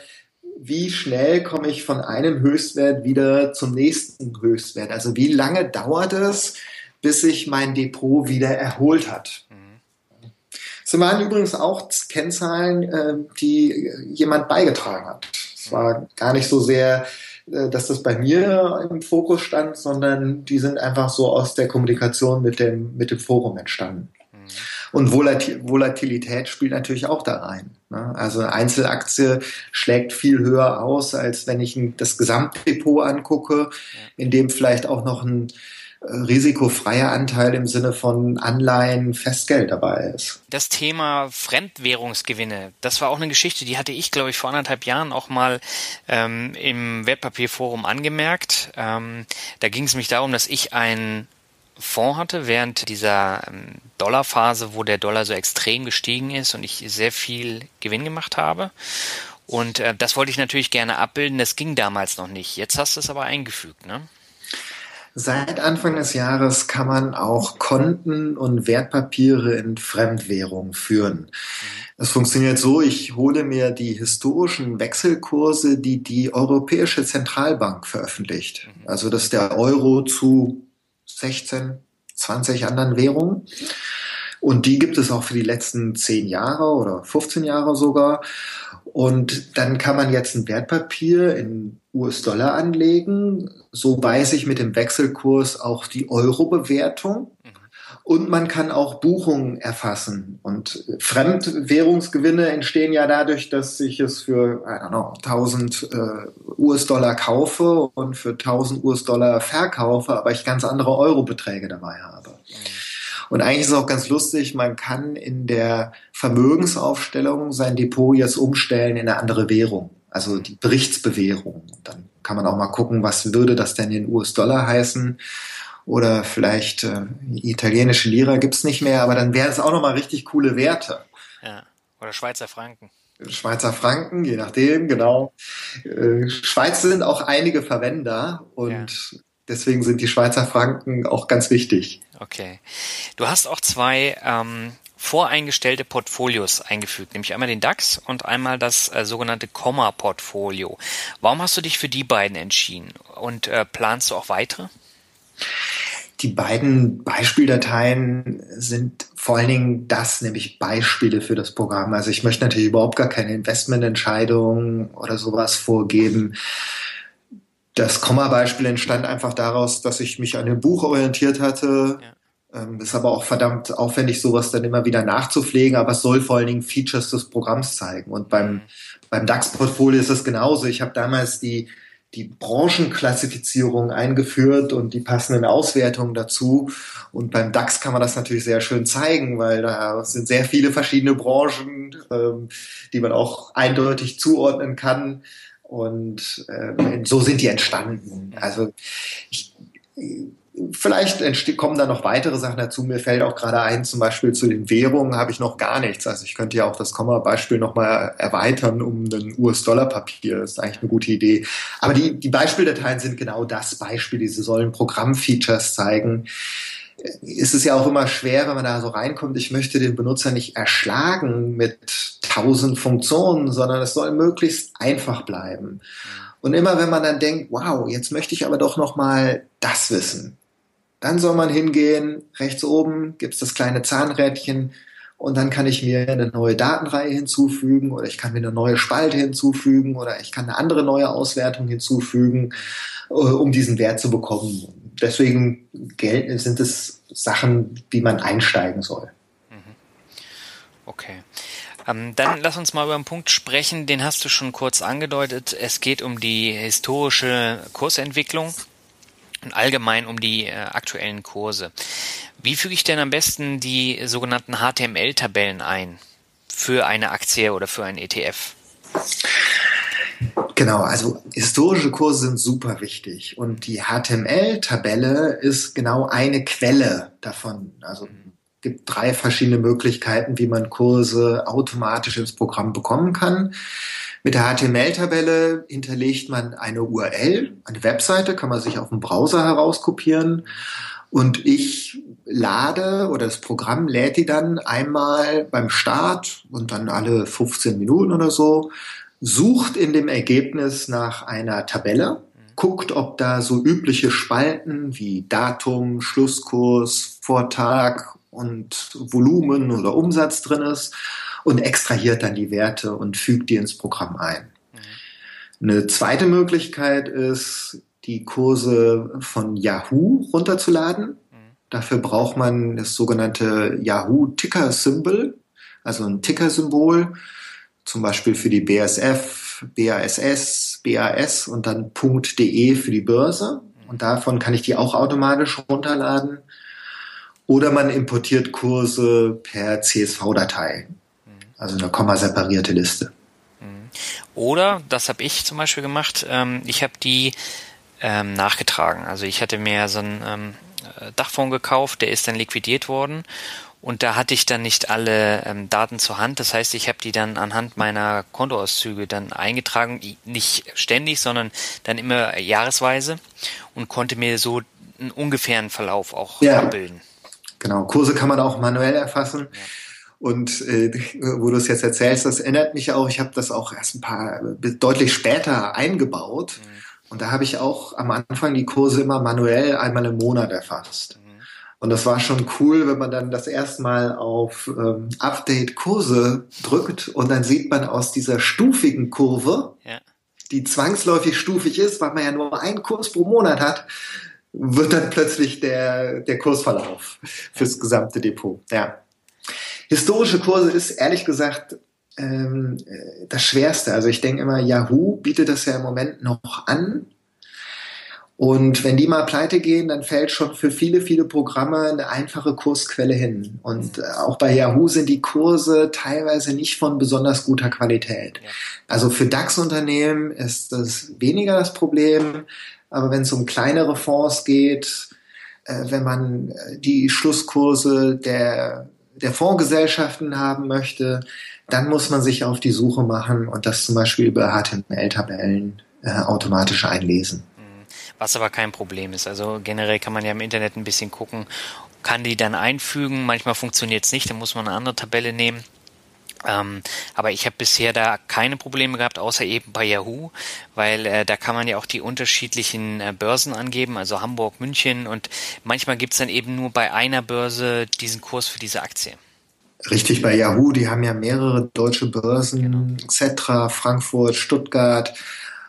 wie schnell komme ich von einem Höchstwert wieder zum nächsten Höchstwert? Also wie lange dauert es, bis sich mein Depot wieder erholt hat? Es waren übrigens auch Kennzahlen, äh, die jemand beigetragen hat. Es war gar nicht so sehr, äh, dass das bei mir im Fokus stand, sondern die sind einfach so aus der Kommunikation mit dem, mit dem Forum entstanden. Mhm. Und Volatilität spielt natürlich auch da rein. Ne? Also eine Einzelaktie schlägt viel höher aus, als wenn ich das Gesamtdepot angucke, in dem vielleicht auch noch ein risikofreier Anteil im Sinne von Anleihen, Festgeld dabei ist. Das Thema Fremdwährungsgewinne, das war auch eine Geschichte, die hatte ich, glaube ich, vor anderthalb Jahren auch mal ähm, im Wertpapierforum angemerkt. Ähm, da ging es mich darum, dass ich ein Fonds hatte während dieser ähm, Dollarphase, wo der Dollar so extrem gestiegen ist und ich sehr viel Gewinn gemacht habe. Und äh, das wollte ich natürlich gerne abbilden. Das ging damals noch nicht. Jetzt hast du es aber eingefügt, ne? Seit Anfang des Jahres kann man auch Konten und Wertpapiere in Fremdwährung führen. Es funktioniert so, ich hole mir die historischen Wechselkurse, die die Europäische Zentralbank veröffentlicht. Also das ist der Euro zu 16, 20 anderen Währungen. Und die gibt es auch für die letzten 10 Jahre oder 15 Jahre sogar. Und dann kann man jetzt ein Wertpapier in US-Dollar anlegen. So weiß ich mit dem Wechselkurs auch die Euro-Bewertung. Und man kann auch Buchungen erfassen. Und Fremdwährungsgewinne entstehen ja dadurch, dass ich es für I don't know, 1000 äh, US-Dollar kaufe und für 1000 US-Dollar verkaufe, aber ich ganz andere Euro-Beträge dabei habe. Und eigentlich ist es auch ganz lustig, man kann in der Vermögensaufstellung sein Depot jetzt umstellen in eine andere Währung, also die Berichtsbewährung. Dann kann man auch mal gucken, was würde das denn in US-Dollar heißen oder vielleicht äh, italienische Lira gibt's nicht mehr, aber dann wäre es auch nochmal richtig coole Werte. Ja. Oder Schweizer Franken. Schweizer Franken, je nachdem, genau. Äh, Schweiz sind auch einige Verwender und ja. deswegen sind die Schweizer Franken auch ganz wichtig. Okay. Du hast auch zwei ähm, voreingestellte Portfolios eingefügt, nämlich einmal den DAX und einmal das äh, sogenannte Komma-Portfolio. Warum hast du dich für die beiden entschieden und äh, planst du auch weitere? Die beiden Beispieldateien sind vor allen Dingen das, nämlich Beispiele für das Programm. Also ich möchte natürlich überhaupt gar keine Investmententscheidungen oder sowas vorgeben. Das Komma-Beispiel entstand einfach daraus, dass ich mich an dem Buch orientiert hatte. Ja. Ähm, ist aber auch verdammt aufwendig, sowas dann immer wieder nachzupflegen, aber es soll vor allen Dingen Features des Programms zeigen. Und beim, mhm. beim DAX-Portfolio ist es genauso. Ich habe damals die, die Branchenklassifizierung eingeführt und die passenden Auswertungen dazu. Und beim DAX kann man das natürlich sehr schön zeigen, weil da sind sehr viele verschiedene Branchen, ähm, die man auch eindeutig zuordnen kann. Und äh, so sind die entstanden. Also ich, vielleicht kommen da noch weitere Sachen dazu. Mir fällt auch gerade ein, zum Beispiel zu den Währungen habe ich noch gar nichts. Also ich könnte ja auch das Komma-Beispiel nochmal erweitern um ein US-Dollar-Papier. Das ist eigentlich eine gute Idee. Aber die, die Beispieldateien sind genau das Beispiel. Sie sollen Programmfeatures zeigen ist es ja auch immer schwer, wenn man da so reinkommt. Ich möchte den Benutzer nicht erschlagen mit tausend Funktionen, sondern es soll möglichst einfach bleiben. Und immer wenn man dann denkt, wow, jetzt möchte ich aber doch noch mal das wissen, dann soll man hingehen, rechts oben gibt's das kleine Zahnrädchen und dann kann ich mir eine neue Datenreihe hinzufügen oder ich kann mir eine neue Spalte hinzufügen oder ich kann eine andere neue Auswertung hinzufügen, äh, um diesen Wert zu bekommen. Deswegen sind es Sachen, wie man einsteigen soll. Mhm. Okay. Ähm, dann lass uns mal über einen Punkt sprechen, den hast du schon kurz angedeutet. Es geht um die historische Kursentwicklung und allgemein um die äh, aktuellen Kurse. Wie füge ich denn am besten die sogenannten HTML-Tabellen ein für eine Aktie oder für einen ETF? Genau, also historische Kurse sind super wichtig und die HTML-Tabelle ist genau eine Quelle davon. Also gibt drei verschiedene Möglichkeiten, wie man Kurse automatisch ins Programm bekommen kann. Mit der HTML-Tabelle hinterlegt man eine URL, eine Webseite, kann man sich auf dem Browser herauskopieren. Und ich lade oder das Programm lädt die dann einmal beim Start und dann alle 15 Minuten oder so, sucht in dem Ergebnis nach einer Tabelle, guckt, ob da so übliche Spalten wie Datum, Schlusskurs, Vortag und Volumen oder Umsatz drin ist und extrahiert dann die Werte und fügt die ins Programm ein. Mhm. Eine zweite Möglichkeit ist, die Kurse von Yahoo runterzuladen. Mhm. Dafür braucht man das sogenannte Yahoo Ticker Symbol, also ein Ticker-Symbol, zum Beispiel für die BSF, BASS, BAS und dann .de für die Börse. Mhm. Und davon kann ich die auch automatisch runterladen. Oder man importiert Kurse per CSV-Datei also eine komma-separierte Liste. Mhm. Oder, das habe ich zum Beispiel gemacht, ähm, ich habe die ähm, nachgetragen. Also ich hatte mir so einen ähm, Dachfonds gekauft, der ist dann liquidiert worden und da hatte ich dann nicht alle ähm, Daten zur Hand. Das heißt, ich habe die dann anhand meiner Kontoauszüge dann eingetragen, nicht ständig, sondern dann immer jahresweise und konnte mir so einen ungefähren Verlauf auch ja. abbilden. Genau, Kurse kann man auch manuell erfassen. Ja. Und äh, wo du es jetzt erzählst, das erinnert mich auch, ich habe das auch erst ein paar, deutlich später eingebaut. Mhm. Und da habe ich auch am Anfang die Kurse immer manuell einmal im Monat erfasst. Mhm. Und das war schon cool, wenn man dann das erste Mal auf ähm, Update Kurse drückt und dann sieht man aus dieser stufigen Kurve, ja. die zwangsläufig stufig ist, weil man ja nur einen Kurs pro Monat hat, wird dann plötzlich der, der Kursverlauf fürs gesamte Depot. Ja. Historische Kurse ist ehrlich gesagt ähm, äh, das Schwerste. Also ich denke immer, Yahoo bietet das ja im Moment noch an. Und wenn die mal pleite gehen, dann fällt schon für viele, viele Programme eine einfache Kursquelle hin. Und äh, auch bei Yahoo sind die Kurse teilweise nicht von besonders guter Qualität. Also für DAX-Unternehmen ist das weniger das Problem. Aber wenn es um kleinere Fonds geht, äh, wenn man die Schlusskurse der der Fondsgesellschaften haben möchte, dann muss man sich auf die Suche machen und das zum Beispiel über HTML-Tabellen äh, automatisch einlesen. Mhm. Was aber kein Problem ist. Also generell kann man ja im Internet ein bisschen gucken, kann die dann einfügen. Manchmal funktioniert es nicht, dann muss man eine andere Tabelle nehmen. Ähm, aber ich habe bisher da keine Probleme gehabt, außer eben bei Yahoo, weil äh, da kann man ja auch die unterschiedlichen äh, Börsen angeben, also Hamburg, München und manchmal gibt's dann eben nur bei einer Börse diesen Kurs für diese Aktie. Richtig, bei Yahoo, die haben ja mehrere deutsche Börsen, genau. Cetra, Frankfurt, Stuttgart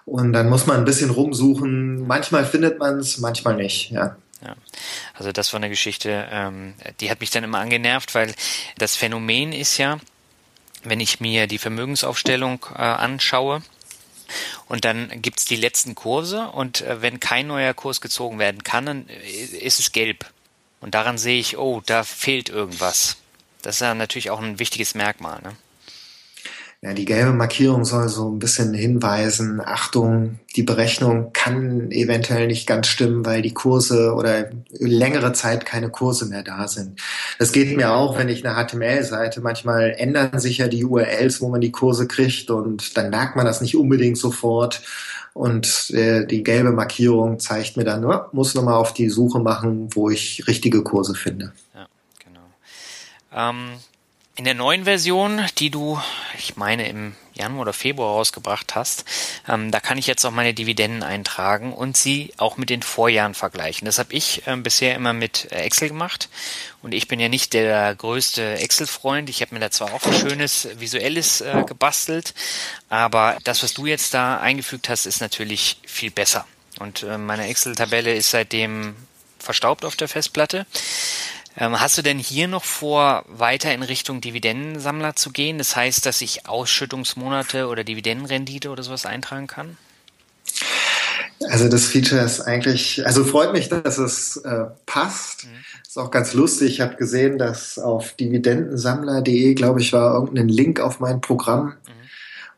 und dann muss man ein bisschen rumsuchen. Manchmal findet man es, manchmal nicht, ja. Ja, also das war eine Geschichte, ähm, die hat mich dann immer angenervt, weil das Phänomen ist ja, wenn ich mir die Vermögensaufstellung äh, anschaue, und dann gibt's die letzten Kurse und äh, wenn kein neuer Kurs gezogen werden kann, dann äh, ist es gelb. Und daran sehe ich, oh, da fehlt irgendwas. Das ist ja natürlich auch ein wichtiges Merkmal. Ne? Ja, die gelbe Markierung soll so ein bisschen hinweisen, Achtung, die Berechnung kann eventuell nicht ganz stimmen, weil die Kurse oder längere Zeit keine Kurse mehr da sind. Das geht mir auch, wenn ich eine HTML-Seite, manchmal ändern sich ja die URLs, wo man die Kurse kriegt und dann merkt man das nicht unbedingt sofort. Und äh, die gelbe Markierung zeigt mir dann, oh, muss nochmal auf die Suche machen, wo ich richtige Kurse finde. Ja, genau. Ähm In der neuen Version, die du, ich meine, im Januar oder Februar rausgebracht hast, ähm, da kann ich jetzt auch meine Dividenden eintragen und sie auch mit den Vorjahren vergleichen. Das habe ich ähm, bisher immer mit Excel gemacht und ich bin ja nicht der größte Excel-Freund. Ich habe mir da zwar auch ein schönes visuelles äh, gebastelt, aber das, was du jetzt da eingefügt hast, ist natürlich viel besser. Und äh, meine Excel-Tabelle ist seitdem verstaubt auf der Festplatte. Ähm, hast du denn hier noch vor, weiter in Richtung Dividendensammler zu gehen? Das heißt, dass ich Ausschüttungsmonate oder Dividendenrendite oder sowas eintragen kann? Also das Feature ist eigentlich, also freut mich, dass es äh, passt. Mhm. Ist auch ganz lustig. Ich habe gesehen, dass auf dividendensammler.de, glaube ich, war irgendein Link auf mein Programm. Mhm.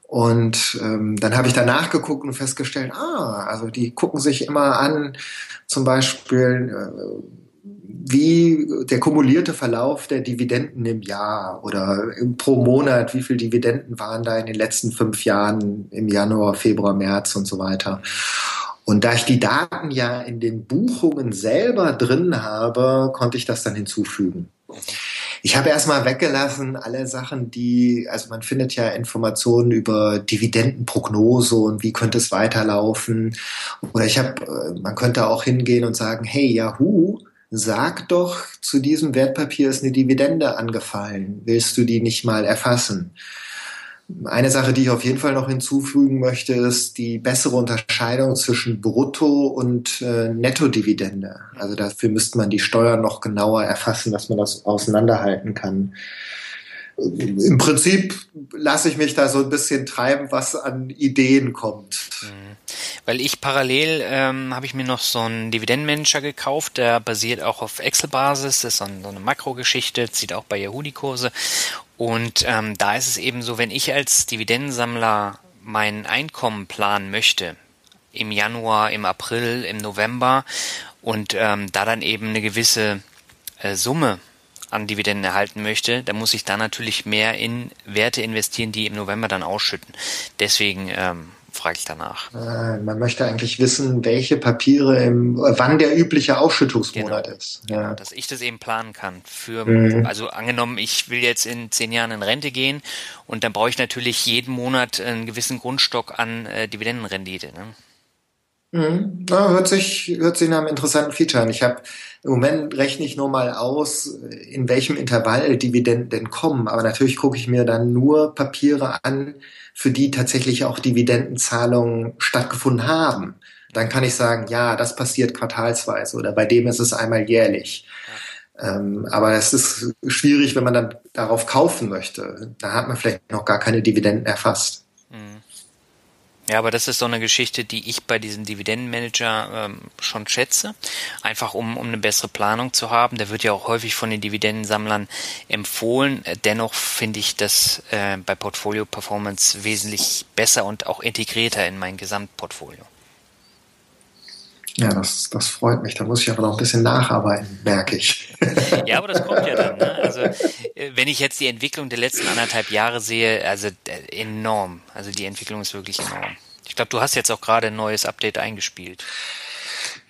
Und ähm, dann habe ich danach geguckt und festgestellt, ah, also die gucken sich immer an, zum Beispiel, äh, wie der kumulierte Verlauf der Dividenden im Jahr oder pro Monat, wie viel Dividenden waren da in den letzten fünf Jahren im Januar, Februar, März und so weiter. Und da ich die Daten ja in den Buchungen selber drin habe, konnte ich das dann hinzufügen. Ich habe erstmal weggelassen alle Sachen, die, also man findet ja Informationen über Dividendenprognose und wie könnte es weiterlaufen. Oder ich habe, äh, man könnte auch hingehen und sagen, hey Yahoo, sag doch, zu diesem Wertpapier ist eine Dividende angefallen. Willst du die nicht mal erfassen? Eine Sache, die ich auf jeden Fall noch hinzufügen möchte, ist die bessere Unterscheidung zwischen Brutto- und äh, Nettodividende. Also dafür müsste man die Steuern noch genauer erfassen, dass man das auseinanderhalten kann. Im Prinzip lasse ich mich da so ein bisschen treiben, was an Ideen kommt. Mhm. Weil ich parallel ähm, habe ich mir noch so einen Dividendenmanager gekauft, der basiert auch auf Excel-Basis, das ist so, ein, so eine Makrogeschichte, zieht auch bei Yahoo die Kurse. Und ähm, da ist es eben so, wenn ich als Dividendensammler mein Einkommen planen möchte, im Januar, im April, im November und ähm, da dann eben eine gewisse äh, Summe an Dividenden erhalten möchte, dann muss ich da natürlich mehr in Werte investieren, die im November dann ausschütten. Deswegen ähm, frage ich danach. Äh, man möchte eigentlich wissen, welche Papiere im, wann der übliche Ausschüttungsmonat genau. ist. Ja. Genau, dass ich das eben planen kann. Für, mhm. also angenommen, ich will jetzt in zehn Jahren in Rente gehen und dann brauche ich natürlich jeden Monat einen gewissen Grundstock an äh, Dividendenrendite. Ne? Mhm. Ja, hört sich, hört sich nach einem interessanten Feature an. Ich habe im Moment rechne ich nur mal aus, in welchem Intervall Dividenden denn kommen. Aber natürlich gucke ich mir dann nur Papiere an, für die tatsächlich auch Dividendenzahlungen stattgefunden haben. Dann kann ich sagen, ja, das passiert quartalsweise oder bei dem ist es einmal jährlich. Ähm, aber es ist schwierig, wenn man dann darauf kaufen möchte. Da hat man vielleicht noch gar keine Dividenden erfasst. Ja, aber das ist so eine Geschichte, die ich bei diesem Dividendenmanager ähm, schon schätze. Einfach um, um eine bessere Planung zu haben. Der wird ja auch häufig von den Dividendensammlern empfohlen. Dennoch finde ich das äh, bei Portfolio Performance wesentlich besser und auch integrierter in mein Gesamtportfolio. Ja, das, das freut mich. Da muss ich aber noch ein bisschen nacharbeiten, merke ich. Ja, aber das kommt ja dann. Ne? Also äh, wenn ich jetzt die Entwicklung der letzten anderthalb Jahre sehe, also äh, enorm. Also die Entwicklung ist wirklich enorm. Ich glaube, du hast jetzt auch gerade ein neues Update eingespielt.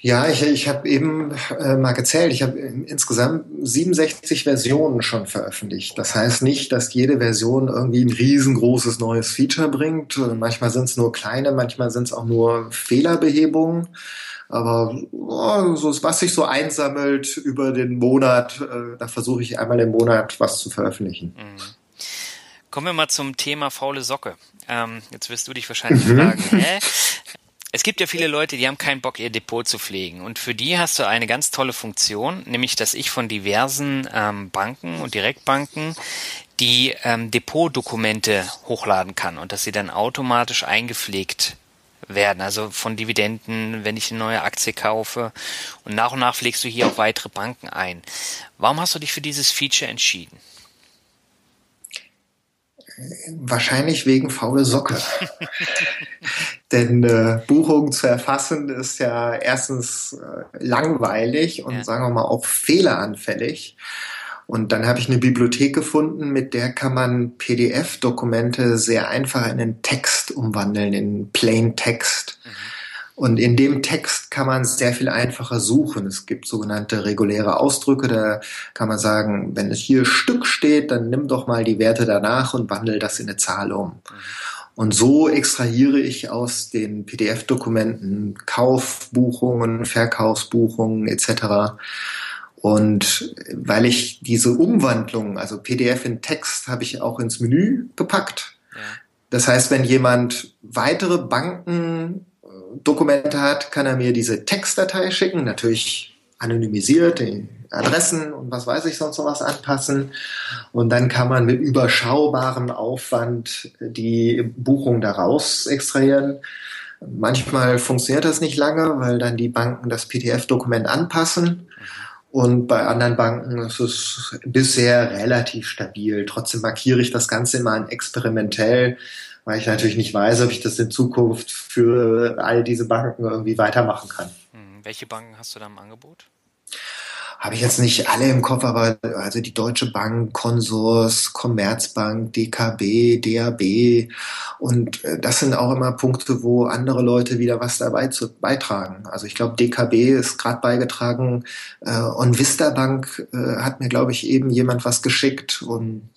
Ja, ich, ich habe eben äh, mal gezählt. Ich habe insgesamt 67 Versionen schon veröffentlicht. Das heißt nicht, dass jede Version irgendwie ein riesengroßes neues Feature bringt. Manchmal sind es nur kleine, manchmal sind es auch nur Fehlerbehebungen. Aber oh, so, was sich so einsammelt über den Monat, äh, da versuche ich einmal im Monat was zu veröffentlichen. Mhm. Kommen wir mal zum Thema faule Socke. Ähm, jetzt wirst du dich wahrscheinlich mhm. fragen, hä? Es gibt ja viele Leute, die haben keinen Bock, ihr Depot zu pflegen. Und für die hast du eine ganz tolle Funktion, nämlich dass ich von diversen ähm, Banken und Direktbanken die ähm, Depotdokumente hochladen kann und dass sie dann automatisch eingepflegt werden, also von Dividenden, wenn ich eine neue Aktie kaufe. Und nach und nach pflegst du hier auch weitere Banken ein. Warum hast du dich für dieses Feature entschieden? Wahrscheinlich wegen faule Socke. Denn äh, Buchungen zu erfassen ist ja erstens äh, langweilig und ja. sagen wir mal auch fehleranfällig. Und dann habe ich eine Bibliothek gefunden, mit der kann man PDF-Dokumente sehr einfach in den Text umwandeln, in Plain Text. Mhm. Und in dem Text kann man sehr viel einfacher suchen. Es gibt sogenannte reguläre Ausdrücke. Da kann man sagen, wenn es hier Stück steht, dann nimm doch mal die Werte danach und wandel das in eine Zahl um. Und so extrahiere ich aus den PDF-Dokumenten Kaufbuchungen, Verkaufsbuchungen etc. Und weil ich diese Umwandlung, also PDF in Text, habe ich auch ins Menü gepackt. Ja. Das heißt, wenn jemand weitere Bankendokumente hat, kann er mir diese Textdatei schicken, natürlich anonymisiert, die Adressen und was weiß ich sonst noch was anpassen. Und dann kann man mit überschaubarem Aufwand die Buchung daraus extrahieren. Manchmal funktioniert das nicht lange, weil dann die Banken das PDF-Dokument anpassen. Und bei anderen Banken ist es bisher relativ stabil. Trotzdem markiere ich das Ganze immer experimentell, weil ich natürlich nicht weiß, ob ich das in Zukunft für all diese Banken irgendwie weitermachen kann. Hm, welche Banken hast du da im Angebot? Habe ich jetzt nicht alle im Kopf, aber also die Deutsche Bank, Konsors, Commerzbank, DKB, DAB und äh, das sind auch immer Punkte, wo andere Leute wieder was dabei zu beitragen. Also ich glaube, DKB ist gerade beigetragen äh, und Vista Bank äh, hat mir, glaube ich, eben jemand was geschickt und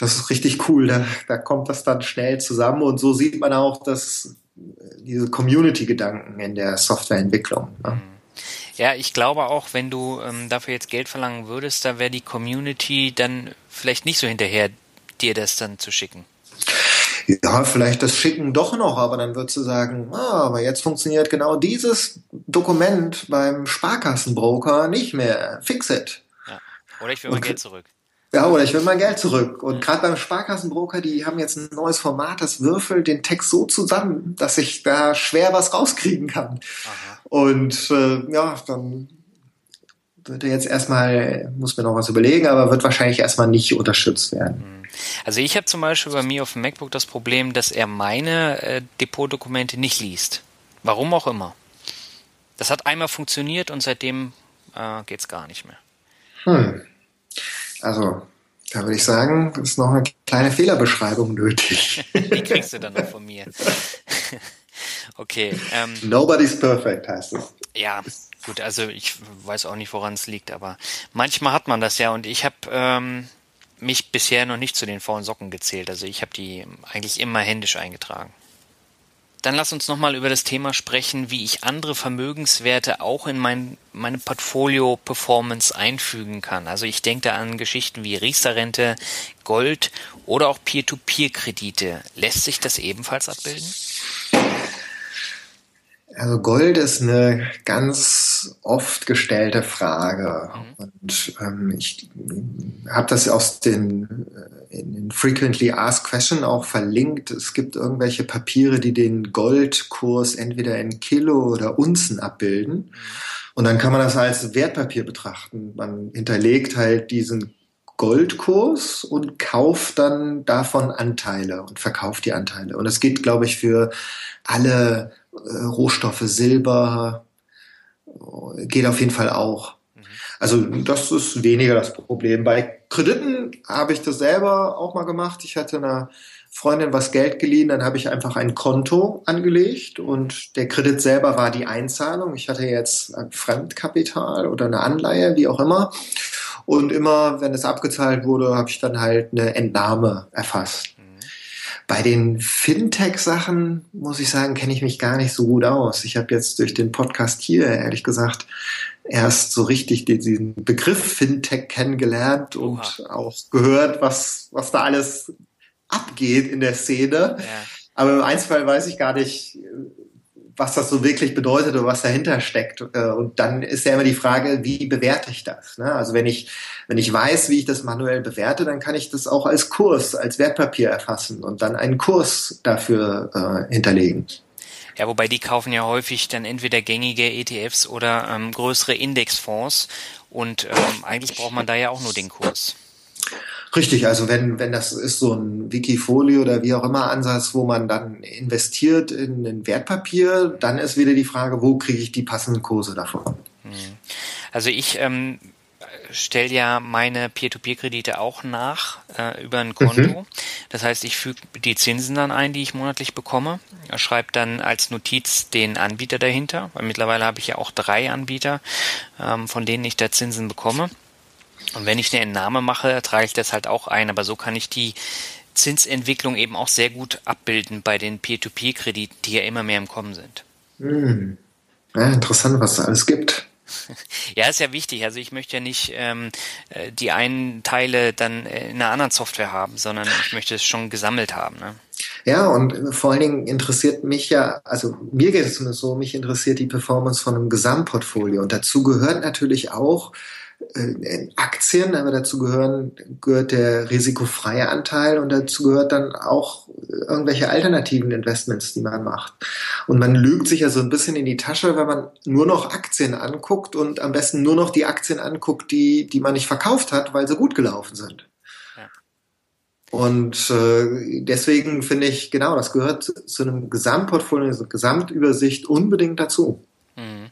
das ist richtig cool. Da, da kommt das dann schnell zusammen und so sieht man auch, dass äh, diese Community-Gedanken in der Softwareentwicklung. Ne? Ja, ich glaube auch, wenn du ähm, dafür jetzt Geld verlangen würdest, da wäre die Community dann vielleicht nicht so hinterher, dir das dann zu schicken. Ja, vielleicht das Schicken doch noch, aber dann würdest du sagen, ah, aber jetzt funktioniert genau dieses Dokument beim Sparkassenbroker nicht mehr. Fix it. Ja. Oder ich will mein Geld zurück. Ja, oder ich will mein Geld zurück. Und gerade beim Sparkassenbroker, die haben jetzt ein neues Format, das würfelt den Text so zusammen, dass ich da schwer was rauskriegen kann. Aha. Und äh, ja, dann wird er jetzt erstmal, muss mir noch was überlegen, aber wird wahrscheinlich erstmal nicht unterstützt werden. Hm. Also ich habe zum Beispiel bei mir auf dem MacBook das Problem, dass er meine äh, Depotdokumente nicht liest. Warum auch immer. Das hat einmal funktioniert und seitdem äh, geht es gar nicht mehr. Hm. Also, da würde ich sagen, ist noch eine kleine Fehlerbeschreibung nötig. Die kriegst du dann noch von mir. Okay. Ähm, Nobody's perfect heißt es. Ja, gut, also ich weiß auch nicht, woran es liegt, aber manchmal hat man das ja und ich habe ähm, mich bisher noch nicht zu den faulen Socken gezählt. Also ich habe die eigentlich immer händisch eingetragen. Dann lass uns nochmal über das Thema sprechen, wie ich andere Vermögenswerte auch in mein, meine Portfolio-Performance einfügen kann. Also ich denke da an Geschichten wie Riester-Rente, Gold oder auch Peer-to-Peer-Kredite. Lässt sich das ebenfalls abbilden? Also Gold ist eine ganz oft gestellte Frage. Mhm. Und ähm, ich habe das aus den, äh, in den Frequently Asked Question auch verlinkt. Es gibt irgendwelche Papiere, die den Goldkurs entweder in Kilo oder Unzen abbilden. Mhm. Und dann kann man das als Wertpapier betrachten. Man hinterlegt halt diesen Goldkurs und kauft dann davon Anteile und verkauft die Anteile. Und es geht, glaube ich, für alle äh, Rohstoffe, Silber, geht auf jeden Fall auch. Also das ist weniger das Problem. Bei Krediten habe ich das selber auch mal gemacht. Ich hatte einer Freundin was Geld geliehen, dann habe ich einfach ein Konto angelegt und der Kredit selber war die Einzahlung. Ich hatte jetzt ein Fremdkapital oder eine Anleihe, wie auch immer. Und immer, wenn es abgezahlt wurde, habe ich dann halt eine Entnahme erfasst. Bei den Fintech-Sachen, muss ich sagen, kenne ich mich gar nicht so gut aus. Ich habe jetzt durch den Podcast hier, ehrlich gesagt, erst so richtig diesen Begriff Fintech kennengelernt und Oha. auch gehört, was, was da alles abgeht in der Szene. Ja. Aber im Einzelfall weiß ich gar nicht, was das so wirklich bedeutet oder was dahinter steckt. Äh, und dann ist ja immer die Frage, wie bewerte ich das? Ne? Also wenn ich, wenn ich weiß, wie ich das manuell bewerte, dann kann ich das auch als Kurs, als Wertpapier erfassen und dann einen Kurs dafür äh, hinterlegen. Ja, wobei die kaufen ja häufig dann entweder gängige ETFs oder ähm, größere Indexfonds und ähm, eigentlich braucht man da ja auch nur den Kurs. Richtig, also wenn, wenn das ist so ein Wikifolio oder wie auch immer Ansatz, wo man dann investiert in ein Wertpapier, dann ist wieder die Frage, wo kriege ich die passenden Kurse davon? Hm. Also ich ähm, stelle ja meine Peer-to-Peer-Kredite auch nach äh, über ein Konto. Mhm. Das heißt, ich füge die Zinsen dann ein, die ich monatlich bekomme, schreibe dann als Notiz den Anbieter dahinter, weil mittlerweile habe ich ja auch drei Anbieter, ähm, von denen ich da Zinsen bekomme. Und wenn ich eine Entnahme mache, trage ich das halt auch ein, aber so kann ich die Zinsentwicklung eben auch sehr gut abbilden bei den Peer-to-Peer-Krediten, die ja immer mehr im Kommen sind. Hm. Ja, interessant, was da alles gibt. Ja, ist ja wichtig. Also ich möchte ja nicht ähm, äh, die einen Teile dann in einer anderen Software haben, sondern ich möchte es schon gesammelt haben. Ne? Ja, und vor allen Dingen interessiert mich ja, also mir geht es zumindest so, mich interessiert die Performance von einem Gesamtportfolio. Und dazu gehört natürlich auch, äh, Aktien, aber dazu gehören, gehört der risikofreie Anteil und dazu gehört dann auch irgendwelche alternativen Investments, die man macht. Und man lügt sich ja so ein bisschen in die Tasche, wenn man nur noch Aktien anguckt und am besten nur noch die Aktien anguckt, die, die man nicht verkauft hat, weil sie gut gelaufen sind. Und äh, deswegen finde ich, genau, das gehört zu einem Gesamtportfolio, eine Gesamtübersicht unbedingt dazu. Mhm.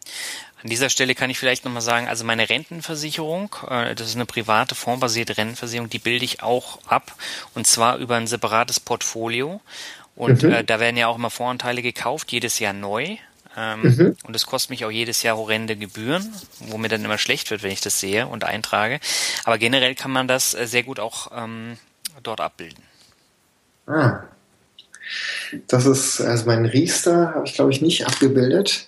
An dieser Stelle kann ich vielleicht nochmal sagen, also meine Rentenversicherung, äh, das ist eine private fondsbasierte Rentenversicherung, die bilde ich auch ab und zwar über ein separates Portfolio. Und mhm. äh, da werden ja auch immer Voranteile gekauft, jedes Jahr neu. Ähm, mhm. Und es kostet mich auch jedes Jahr horrende Gebühren, wo mir dann immer schlecht wird, wenn ich das sehe und eintrage. Aber generell kann man das äh, sehr gut auch ähm, dort abbilden. Ah. Das ist, also mein Riester habe ich glaube ich nicht abgebildet.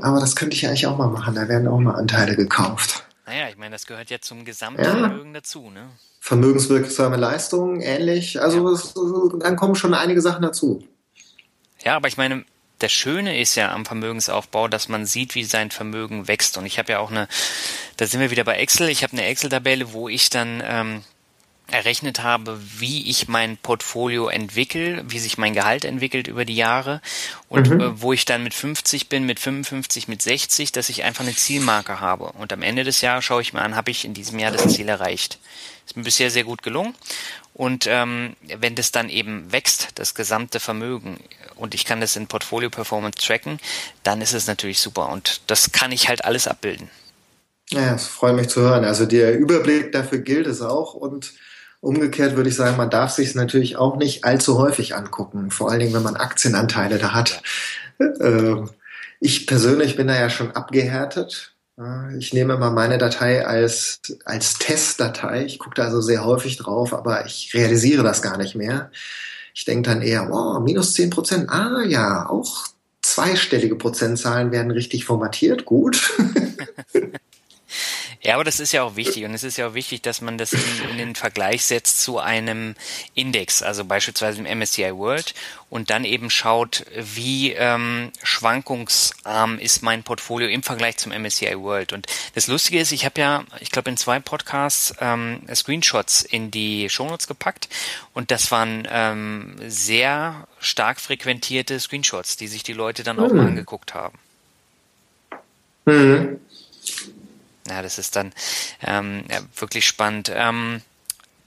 Aber das könnte ich ja eigentlich auch mal machen. Da werden auch mal Anteile gekauft. Naja, ich meine, das gehört ja zum Gesamtvermögen ja. dazu, ne? Vermögenswirksame Leistungen, ähnlich. Also ja. es, dann kommen schon einige Sachen dazu. Ja, aber ich meine, das Schöne ist ja am Vermögensaufbau, dass man sieht, wie sein Vermögen wächst. Und ich habe ja auch eine, da sind wir wieder bei Excel, ich habe eine Excel-Tabelle, wo ich dann ähm, errechnet habe, wie ich mein Portfolio entwickle, wie sich mein Gehalt entwickelt über die Jahre und mhm. äh, wo ich dann mit 50 bin, mit 55, mit 60, dass ich einfach eine Zielmarke habe. Und am Ende des Jahres schaue ich mir an, habe ich in diesem Jahr das Ziel erreicht. Ist mir bisher sehr gut gelungen. Und ähm, wenn das dann eben wächst, das gesamte Vermögen, und ich kann das in Portfolio Performance tracken, dann ist es natürlich super. Und das kann ich halt alles abbilden. Ja, das freut mich zu hören. Also der Überblick dafür gilt es auch und Umgekehrt würde ich sagen, man darf sich es natürlich auch nicht allzu häufig angucken, vor allen Dingen, wenn man Aktienanteile da hat. Äh, ich persönlich bin da ja schon abgehärtet. Ich nehme mal meine Datei als, als Testdatei. Ich gucke da also sehr häufig drauf, aber ich realisiere das gar nicht mehr. Ich denke dann eher, wow, minus zehn Prozent. Ah ja, auch zweistellige Prozentzahlen werden richtig formatiert. Gut. Ja, aber das ist ja auch wichtig und es ist ja auch wichtig, dass man das in, in, den Vergleich setzt zu einem Index, also beispielsweise im MSCI World und dann eben schaut, wie ähm, schwankungsarm ist mein Portfolio im Vergleich zum MSCI World. Und das Lustige ist, ich habe ja, ich glaube, in zwei Podcasts ähm, Screenshots in die Shownotes gepackt und das waren ähm, sehr stark frequentierte Screenshots, die sich die Leute dann auch mhm. mal angeguckt haben. Mhm. Ja, das ist dann ähm, ja, wirklich spannend. Ähm,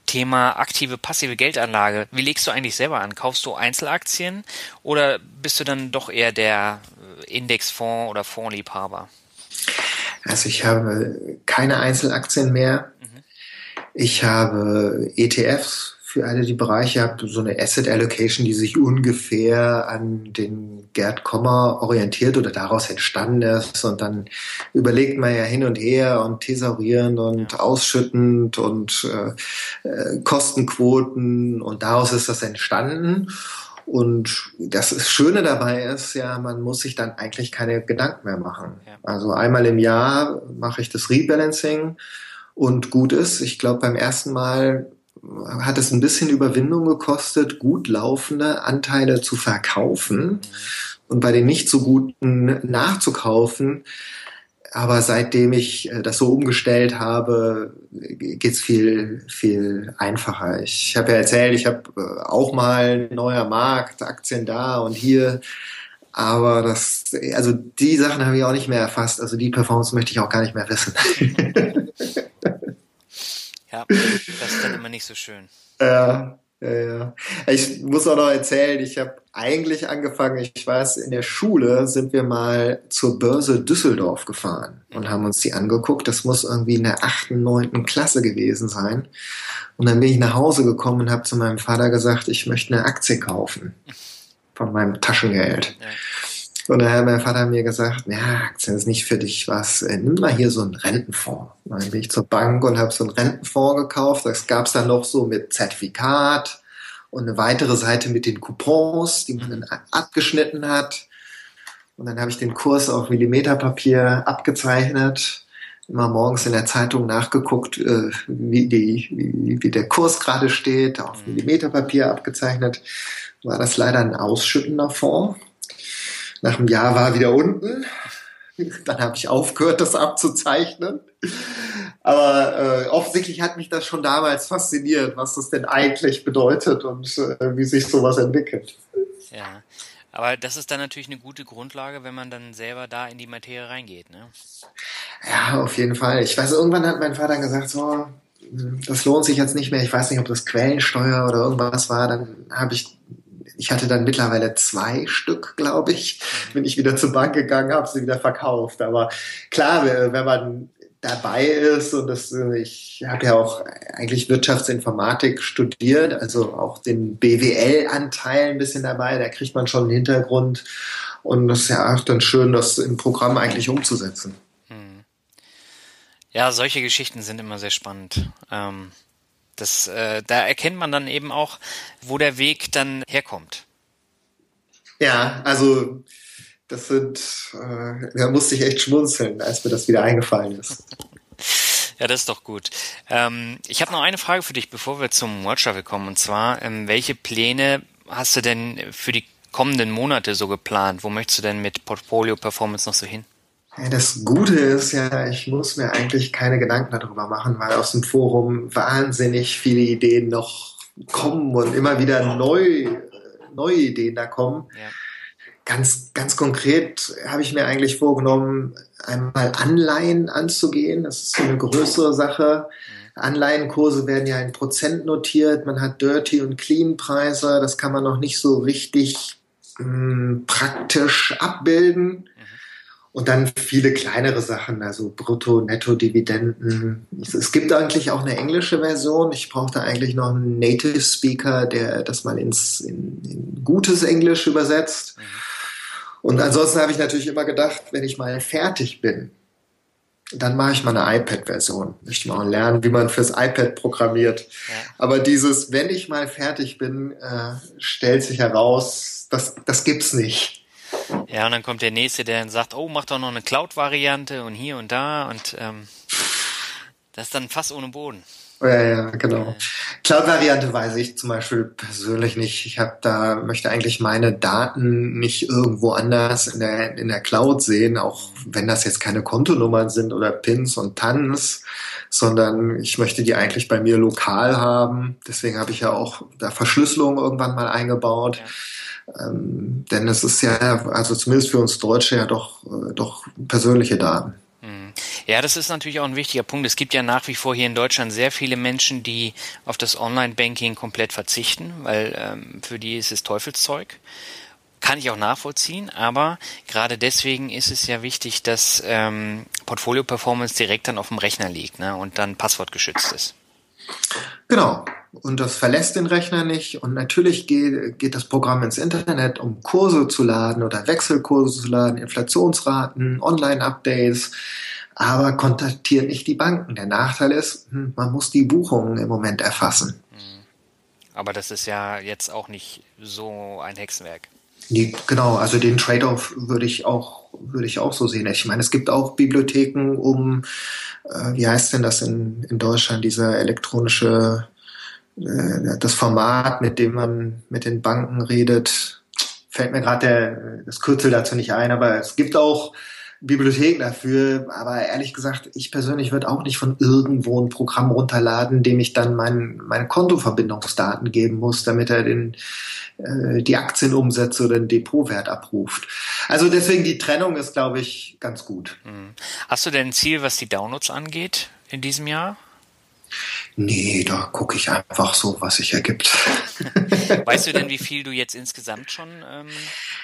Thema aktive, passive Geldanlage. Wie legst du eigentlich selber an? Kaufst du Einzelaktien oder bist du dann doch eher der äh, Indexfonds oder Fondsliebhaber? Also ich habe keine Einzelaktien mehr. Mhm. Ich habe ETFs für alle die Bereiche habt, so eine Asset Allocation, die sich ungefähr an den Gerd Kommer orientiert oder daraus entstanden ist. Und dann überlegt man ja hin und her und thesaurierend und ausschüttend und äh, äh, Kostenquoten und daraus ist das entstanden. Und das Schöne dabei ist ja, man muss sich dann eigentlich keine Gedanken mehr machen. Also einmal im Jahr mache ich das Rebalancing und gut ist. Ich glaube, beim ersten Mal hat es ein bisschen Überwindung gekostet, gut laufende Anteile zu verkaufen und bei den nicht so guten nachzukaufen. Aber seitdem ich äh, das so umgestellt habe, geht's viel, viel einfacher. Ich habe ja erzählt, ich habe äh, auch mal neuer Markt, Aktien da und hier. Aber das, also die Sachen habe ich auch nicht mehr erfasst. Also die Performance möchte ich auch gar nicht mehr wissen. Ja, das ist dann immer nicht so schön. Ja, Ja, Ich muss auch noch erzählen, ich habe eigentlich angefangen, ich weiß, in der Schule sind wir mal zur Börse Düsseldorf gefahren und haben uns die angeguckt. Das muss irgendwie in der achten, neunten Klasse gewesen sein. Und dann bin ich nach Hause gekommen und habe zu meinem Vater gesagt, ich möchte eine Aktie kaufen von meinem Taschengeld. Ja. Und dann hat mein Vater mir gesagt, ja, Aktien ist nicht für dich was, äh, nimm mal hier so einen Rentenfonds. Dann bin ich zur Bank und habe so einen Rentenfonds gekauft. Das gab's dann noch so mit Zertifikat und eine weitere Seite mit den Coupons, die man dann abgeschnitten hat. Und dann habe ich den Kurs auf Millimeterpapier abgezeichnet, immer morgens in der Zeitung nachgeguckt, äh, wie, die, wie, wie der Kurs gerade steht, auf Millimeterpapier abgezeichnet. War das leider ein ausschüttender Fonds nach einem Jahr war er wieder unten. Dann habe ich aufgehört, das abzuzeichnen. Aber äh, offensichtlich hat mich das schon damals fasziniert, was das denn eigentlich bedeutet und äh, wie sich sowas entwickelt. Ja, aber das ist dann natürlich eine gute Grundlage, wenn man dann selber da in die Materie reingeht, ne? Ja, auf jeden Fall. Ich weiß, irgendwann hat mein Vater gesagt, so, das lohnt sich jetzt nicht mehr. Ich weiß nicht, ob das Quellensteuer oder irgendwas war. Dann habe ich ich hatte dann mittlerweile zwei Stück, glaube ich. Bin ich wieder zur Bank gegangen, habe sie wieder verkauft. Aber klar, wenn man dabei ist und das, ich habe ja auch eigentlich Wirtschaftsinformatik studiert, also auch den BWL-Anteil ein bisschen dabei, da kriegt man schon einen Hintergrund und das ist ja auch dann schön, das im Programm eigentlich umzusetzen. Hm. Ja, solche Geschichten sind immer sehr spannend. Ähm das, äh, da erkennt man dann eben auch, wo der Weg dann herkommt. Ja, also das sind, äh, da musste ich echt schmunzeln, als mir das wieder eingefallen ist. Ja, das ist doch gut. Ähm, ich habe noch eine Frage für dich, bevor wir zum World Travel kommen. Und zwar, ähm, welche Pläne hast du denn für die kommenden Monate so geplant? Wo möchtest du denn mit Portfolio Performance noch so hin? Das Gute ist ja, ich muss mir eigentlich keine Gedanken darüber machen, weil aus dem Forum wahnsinnig viele Ideen noch kommen und immer wieder neu, neue Ideen da kommen. Ja. Ganz, ganz konkret habe ich mir eigentlich vorgenommen, einmal Anleihen anzugehen. Das ist so eine größere Sache. Mhm. Anleihenkurse werden ja in Prozent notiert. Man hat Dirty und Clean Preise. Das kann man noch nicht so richtig mh, hm, praktisch abbilden. Und dann viele kleinere Sachen, also Brutto, Netto-Dividenden. Es gibt eigentlich auch eine englische Version. Ich brauchte eigentlich noch einen Native Speaker, der das mal ins in, in gutes Englisch übersetzt. Und ansonsten habe ich natürlich immer gedacht, wenn ich mal fertig bin, dann mache ich mal eine iPad-Version. Ich mal lernen, wie man fürs iPad programmiert. Ja. Aber dieses, wenn ich mal fertig bin, äh, stellt sich heraus, das, das gibt's nicht. Ja, und dann kommt der nächste, der dann sagt, oh, mach doch noch eine Cloud-Variante und hier und da und ähm, das ist dann fast ohne Boden. Ja, ja, genau. Cloud-Variante weiß ich zum Beispiel persönlich nicht. Ich habe da möchte eigentlich meine Daten nicht irgendwo anders in der in der Cloud sehen, auch wenn das jetzt keine Kontonummern sind oder Pins und TANs, sondern ich möchte die eigentlich bei mir lokal haben. Deswegen habe ich ja auch da Verschlüsselung irgendwann mal eingebaut. Ja ähm, denn es ist ja, also zumindest für uns Deutsche ja doch, äh, doch persönliche Daten. Hm. Ja, das ist natürlich auch ein wichtiger Punkt. Es gibt ja nach wie vor hier in Deutschland sehr viele Menschen, die auf das Online-Banking komplett verzichten, weil ähm, für die ist es Teufelszeug. Kann ich auch nachvollziehen, aber gerade deswegen ist es ja wichtig, dass ähm, Portfolio Performance direkt dann auf dem Rechner liegt ne, und dann passwortgeschützt ist. Genau. Und das verlässt den Rechner nicht. Und natürlich geht, geht das Programm ins Internet, um Kurse zu laden oder Wechselkurse zu laden, Inflationsraten, Online-Updates, aber kontaktiert nicht die Banken. Der Nachteil ist, hm, man muss die Buchungen im Moment erfassen. Mhm. Aber das ist ja jetzt auch nicht so ein Hexenwerk. Nee, genau, also den Trade-off würde ich auch würde ich auch so sehen. Ich meine, es gibt auch Bibliotheken, um äh, wie heißt denn das in, in Deutschland, dieser elektronische das Format, mit dem man mit den Banken redet, fällt mir gerade das Kürzel dazu nicht ein, aber es gibt auch Bibliotheken dafür, aber ehrlich gesagt, ich persönlich würde auch nicht von irgendwo ein Programm runterladen, dem ich dann mein, meine Kontoverbindungsdaten geben muss, damit er den, äh, die Aktienumsätze oder den Depotwert abruft. Also deswegen die Trennung ist, glaube ich, ganz gut. Hm. Hast du denn ein Ziel, was die Downloads angeht in diesem Jahr? Nee, da gucke ich einfach so, was sich ergibt. weißt du denn, wie viel du jetzt insgesamt schon? Ähm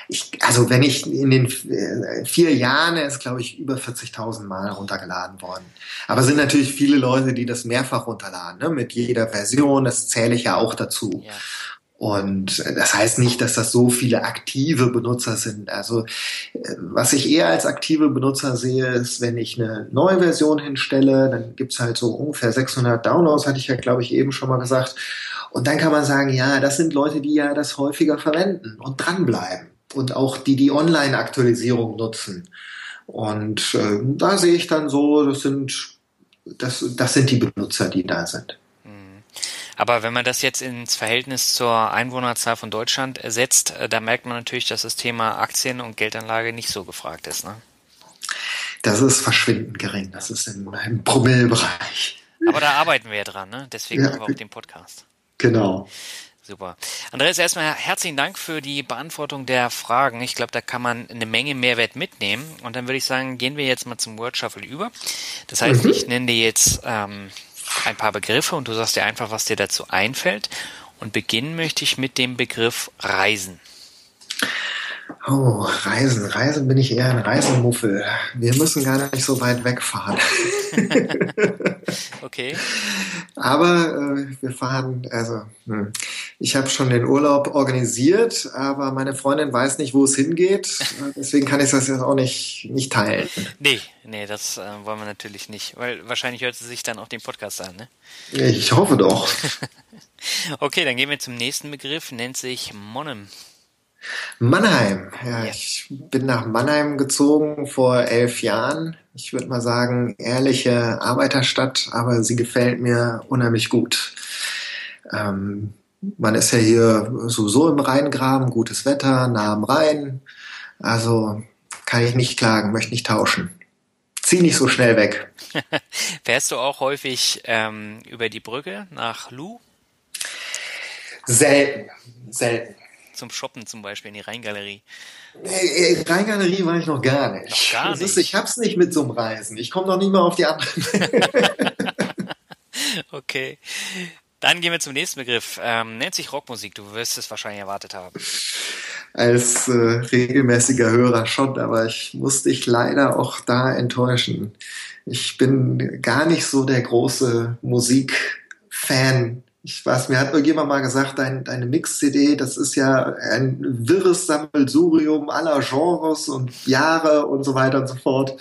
ich, also wenn ich in den äh, vier Jahren ist, glaube ich, über 40.000 Mal runtergeladen worden. Aber sind natürlich viele Leute, die das mehrfach runterladen, ne? mit jeder Version. Das zähle ich ja auch dazu. Ja. Und das heißt nicht, dass das so viele aktive Benutzer sind. Also was ich eher als aktive Benutzer sehe, ist, wenn ich eine neue Version hinstelle, dann gibt's halt so ungefähr 600 Downloads, hatte ich ja, glaube ich, eben schon mal gesagt. Und dann kann man sagen, ja, das sind Leute, die ja das häufiger verwenden und dranbleiben. Und auch die die Online-Aktualisierung nutzen. Und äh, da sehe ich dann so, das sind, das, das sind die Benutzer, die da sind. Aber wenn man das jetzt ins Verhältnis zur Einwohnerzahl von Deutschland ersetzt, äh, da merkt man natürlich, dass das Thema Aktien und Geldanlage nicht so gefragt ist. Ne? Das ist verschwindend gering. Das ist im, im Promillebereich. Aber da arbeiten wir ja dran, ne? Deswegen ja, haben wir auch den Podcast. Genau. Super. Andreas, erstmal herzlichen Dank für die Beantwortung der Fragen. Ich glaube, da kann man eine Menge Mehrwert mitnehmen. Und dann würde ich sagen, gehen wir jetzt mal zum Word Shuffle über. Das heißt, mhm. ich nenne dir jetzt ähm, ein paar Begriffe und du sagst dir einfach, was dir dazu einfällt. Und beginnen möchte ich mit dem Begriff Reisen. Oh, Reisen. Reisen bin ich eher ein Reisemuffel. Wir müssen gar nicht so weit wegfahren. okay. Aber äh, wir fahren, also hm. ich habe schon den Urlaub organisiert, aber meine Freundin weiß nicht, wo es hingeht. Deswegen kann ich das jetzt auch nicht, nicht teilen. Nee, nee, das äh, wollen wir natürlich nicht, weil wahrscheinlich hört sie sich dann auch den Podcast an, ne? Ich hoffe doch. okay, dann gehen wir zum nächsten Begriff, nennt sich Monem. Mannheim. Ja, ja, ich bin nach Mannheim gezogen vor elf Jahren. Ich würde mal sagen, ehrliche Arbeiterstadt, aber sie gefällt mir unheimlich gut. Ähm, man ist ja hier sowieso im Rheingraben, gutes Wetter, nah am Rhein. Also kann ich nicht klagen, möchte nicht tauschen. Zieh nicht so schnell weg. Fährst du auch häufig ähm, über die Brücke nach Lu? Selten, selten zum Shoppen zum Beispiel in die Rheingalerie? Nee, Rheingalerie war ich noch gar nicht. Noch gar nicht. Ist, ich hab's nicht mit so einem Reisen. Ich komme noch nicht mal auf die anderen. okay. Dann gehen wir zum nächsten Begriff. Ähm, nennt sich Rockmusik. Du wirst es wahrscheinlich erwartet haben. Als äh, regelmäßiger Hörer schon, aber ich muss dich leider auch da enttäuschen. Ich bin gar nicht so der große Musikfan ich weiß, mir hat irgendjemand mal gesagt, dein, deine Mix-CD, das ist ja ein wirres Sammelsurium aller Genres und Jahre und so weiter und so fort.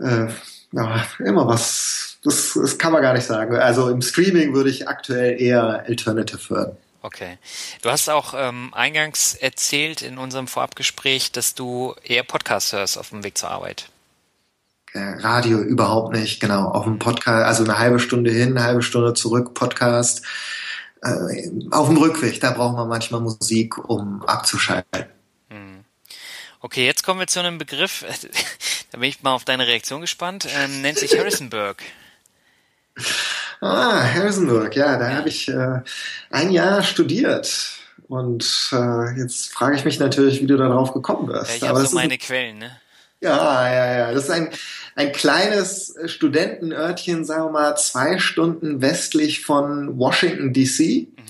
Äh, ja, immer was, das, das kann man gar nicht sagen. Also im Streaming würde ich aktuell eher Alternative hören. Okay. Du hast auch ähm, eingangs erzählt in unserem Vorabgespräch, dass du eher Podcasts hörst auf dem Weg zur Arbeit. Radio überhaupt nicht, genau. Auf dem Podcast, also eine halbe Stunde hin, eine halbe Stunde zurück, Podcast. Äh, auf dem Rückweg, da braucht man manchmal Musik, um abzuschalten. Hm. Okay, jetzt kommen wir zu einem Begriff, da bin ich mal auf deine Reaktion gespannt, ähm, nennt sich Harrisonburg. Ah, Harrisonburg, ja, da habe ich äh, ein Jahr studiert. Und äh, jetzt frage ich mich natürlich, wie du darauf gekommen bist. Ja, ich habe so meine Quellen, ne? Ja, ja, ja. Das ist ein, ein kleines Studentenörtchen, sagen wir mal, zwei Stunden westlich von Washington, D.C. Mhm.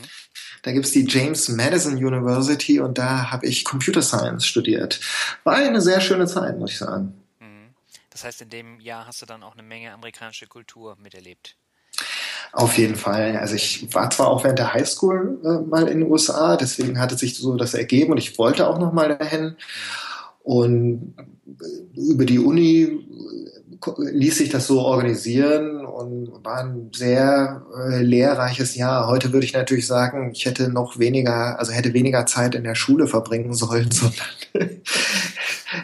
Da gibt's die James Madison University und da habe ich Computer Science studiert. War eine sehr schöne Zeit, muss ich sagen. Mhm. Das heißt, in dem Jahr hast du dann auch eine Menge amerikanische Kultur miterlebt. Auf jeden Fall. Also ich war zwar auch während der Highschool äh, mal in den USA, deswegen hatte sich so das ergeben und ich wollte auch noch mal dahin. Mhm. Und über die Uni ließ sich das so organisieren und war ein sehr äh, lehrreiches Jahr. Heute würde ich natürlich sagen, ich hätte noch weniger, also hätte weniger Zeit in der Schule verbringen sollen, sondern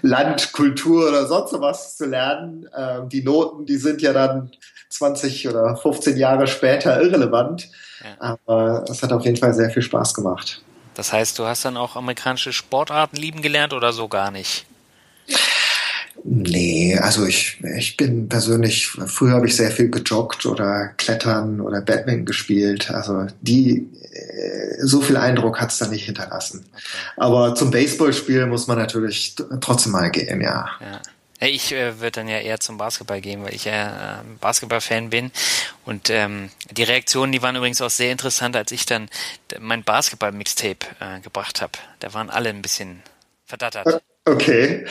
Land, Kultur oder sonst was zu lernen. Ähm, die Noten, die sind ja dann 20 oder 15 Jahre später irrelevant. Ja. Aber es hat auf jeden Fall sehr viel Spaß gemacht. Das heißt, du hast dann auch amerikanische Sportarten lieben gelernt oder so gar nicht? Nee, also ich, ich bin persönlich, früher habe ich sehr viel gejoggt oder Klettern oder Badminton gespielt. Also die, äh, so viel Eindruck hat's da nicht hinterlassen. Okay. Aber zum Baseballspiel muss man natürlich trotzdem mal gehen, ja. ja. Ich äh, würde dann ja eher zum Basketball gehen, weil ich ja äh, Basketball-Fan bin. Und ähm, die Reaktionen, die waren übrigens auch sehr interessant, als ich dann mein Basketball-Mixtape äh, gebracht habe. Da waren alle ein bisschen verdattert. Okay.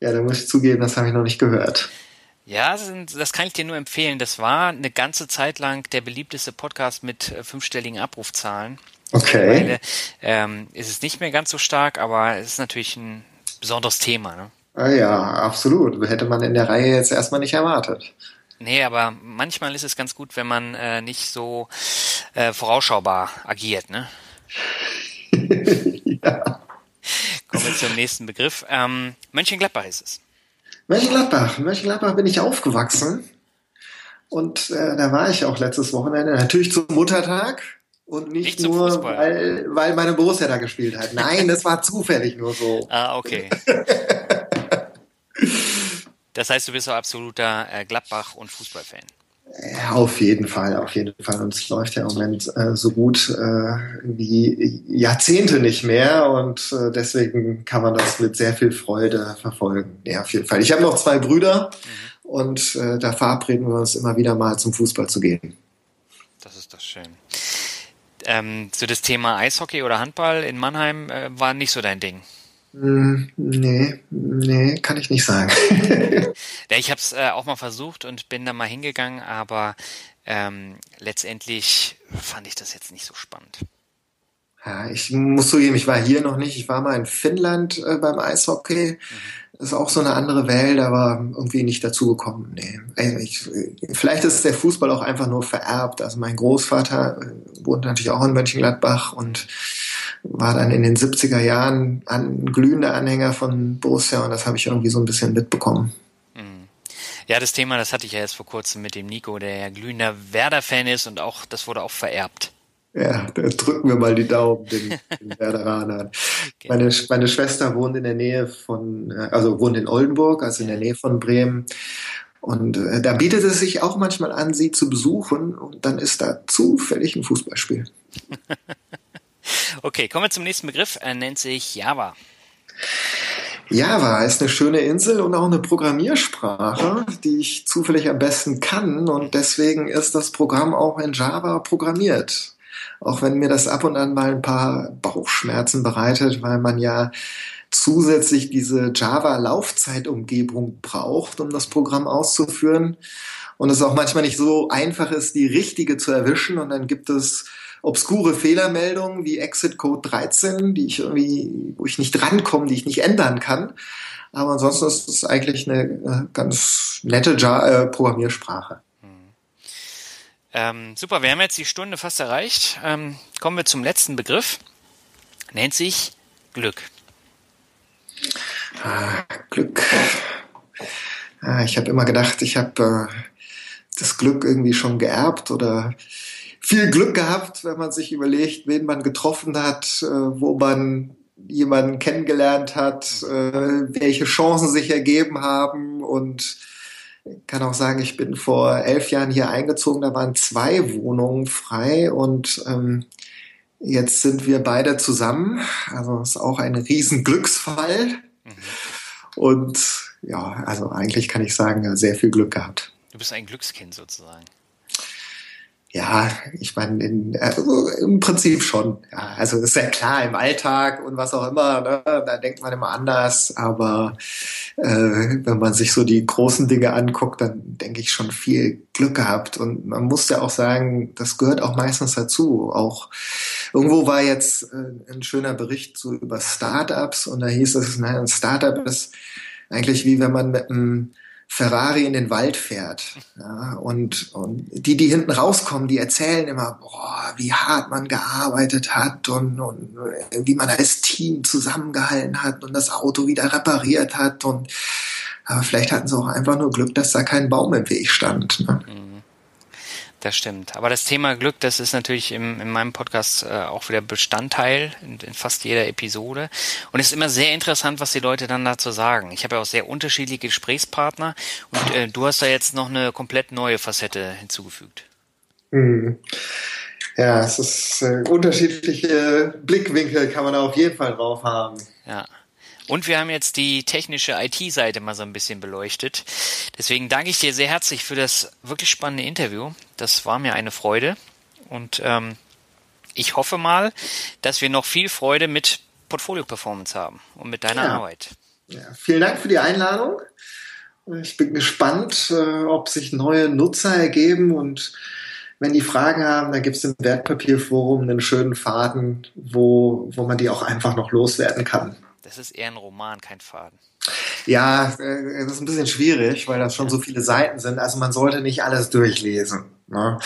Ja, da muss ich zugeben, das habe ich noch nicht gehört. Ja, das kann ich dir nur empfehlen. Das war eine ganze Zeit lang der beliebteste Podcast mit äh, fünfstelligen Abrufzahlen. Okay. Ähm, ist es nicht mehr ganz so stark, aber es ist natürlich ein besonderes Thema. Ne? Ah ja, absolut. Hätte man in der Reihe jetzt erstmal nicht erwartet. Nee, aber manchmal ist es ganz gut, wenn man äh, nicht so äh, vorausschaubar agiert, ne? ja. Kommen wir zum nächsten Begriff. Ähm, Mönchengladbach ist es. Mönchengladbach. Mönchengladbach bin ich aufgewachsen. Und äh, da war ich auch letztes Wochenende. Natürlich zum Muttertag. Und nicht, nicht nur, weil, weil meine Borussia da gespielt hat. Nein, das war zufällig nur so. Ah, okay. das heißt, du bist so absoluter äh, Gladbach- und Fußballfan. Ja, auf jeden Fall, auf jeden Fall. Und es läuft ja im Moment äh, so gut äh, wie Jahrzehnte nicht mehr und äh, deswegen kann man das mit sehr viel Freude verfolgen. Ja, auf jeden Fall. Ich habe noch zwei Brüder mhm. und äh, da verabreden wir uns immer wieder mal zum Fußball zu gehen. Das ist doch schön. Ähm, so das Thema Eishockey oder Handball in Mannheim äh, war nicht so dein Ding. Mm, nee, nee, kann ich nicht sagen. ja, ich habe es äh, auch mal versucht und bin da mal hingegangen, aber ähm, letztendlich fand ich das jetzt nicht so spannend. Ja, ich muss zugeben, ich war hier noch nicht. Ich war mal in Finnland äh, beim Eishockey. Mhm. Das ist auch so eine andere Welt, aber irgendwie nicht dazu gekommen. Nee. Ich, vielleicht ist der Fußball auch einfach nur vererbt. Also mein Großvater äh, wohnt natürlich auch in Mönchengladbach und war dann in den 70er Jahren ein glühender Anhänger von Borussia und das habe ich irgendwie so ein bisschen mitbekommen. Mhm. Ja, das Thema, das hatte ich ja jetzt vor kurzem mit dem Nico, der ja glühender Werder-Fan ist und auch, das wurde auch vererbt. Ja, da drücken wir mal die Daumen den, den Werderanern. Genau. Meine, meine Schwester wohnt in der Nähe von, äh, also wohnt in Oldenburg, also in der Nähe von Bremen. Und äh, da bietet es sich auch manchmal an, sie zu besuchen und dann ist da zufällig ein Fußballspiel. okay, kommen wir zum nächsten Begriff. Er nennt sich Java. Java ist eine schöne Insel und auch eine Programmiersprache, die ich zufällig am besten kann und deswegen ist das Programm auch in Java programmiert. Auch wenn mir das ab und an mal ein paar Bauchschmerzen bereitet, weil man ja zusätzlich diese Java-Laufzeitumgebung braucht, um das Programm auszuführen. Und es auch manchmal nicht so einfach ist, die richtige zu erwischen. Und dann gibt es obskure Fehlermeldungen wie Exit Code 13, die ich irgendwie, wo ich nicht drankomme, die ich nicht ändern kann. Aber ansonsten ist es eigentlich eine äh, ganz nette Java äh, Programmiersprache. Ähm, super, wir haben jetzt die Stunde fast erreicht. Ähm, kommen wir zum letzten Begriff. Nennt sich Glück. Ah, Glück. Ah, ich habe immer gedacht, ich habe äh, das Glück irgendwie schon geerbt oder viel Glück gehabt, wenn man sich überlegt, wen man getroffen hat, äh, wo man jemanden kennengelernt hat, äh, welche Chancen sich ergeben haben und kann auch sagen, ich bin vor elf Jahren hier eingezogen, da waren zwei Wohnungen frei und ähm, jetzt sind wir beide zusammen. Also ist auch ein Riesenglücksfall. Mhm. Und ja, also eigentlich kann ich sagen, sehr viel Glück gehabt. Du bist ein Glückskind sozusagen. Ja, ich meine, in, also im Prinzip schon. Ja, also ist ja klar, im Alltag und was auch immer, ne, da denkt man immer anders. Aber äh, wenn man sich so die großen Dinge anguckt, dann denke ich schon viel Glück gehabt. Und man muss ja auch sagen, das gehört auch meistens dazu. Auch irgendwo war jetzt äh, ein schöner Bericht so über Startups und da hieß es, ne, ein Startup ist eigentlich wie wenn man mit einem Ferrari in den Wald fährt. Ja, und, und die, die hinten rauskommen, die erzählen immer, boah, wie hart man gearbeitet hat und, und wie man als Team zusammengehalten hat und das Auto wieder repariert hat. Und aber vielleicht hatten sie auch einfach nur Glück, dass da kein Baum im Weg stand. Ne? Mhm. Das stimmt. Aber das Thema Glück, das ist natürlich im, in meinem Podcast äh, auch wieder Bestandteil in, in, fast jeder Episode. Und es ist immer sehr interessant, was die Leute dann dazu sagen. Ich habe ja auch sehr unterschiedliche Gesprächspartner und äh, du hast da jetzt noch eine komplett neue Facette hinzugefügt. Mhm. Ja, es ist äh, unterschiedliche Blickwinkel kann man da auf jeden Fall drauf haben. Ja. Und wir haben jetzt die technische IT-Seite mal so ein bisschen beleuchtet. Deswegen danke ich dir sehr herzlich für das wirklich spannende Interview. Das war mir eine Freude. Und ähm, ich hoffe mal, dass wir noch viel Freude mit Portfolio Performance haben und mit deiner ja. Arbeit. Ja, vielen Dank für die Einladung. Ich bin gespannt, äh, ob sich neue Nutzer ergeben und wenn die Fragen haben, dann gibt es im Wertpapierforum einen schönen Faden, wo, wo man die auch einfach noch loswerden kann. Das ist eher ein Roman, kein Faden. Ja, äh, das ist ein bisschen schwierig, weil das schon so viele Seiten sind. Also man sollte nicht alles durchlesen. Ne?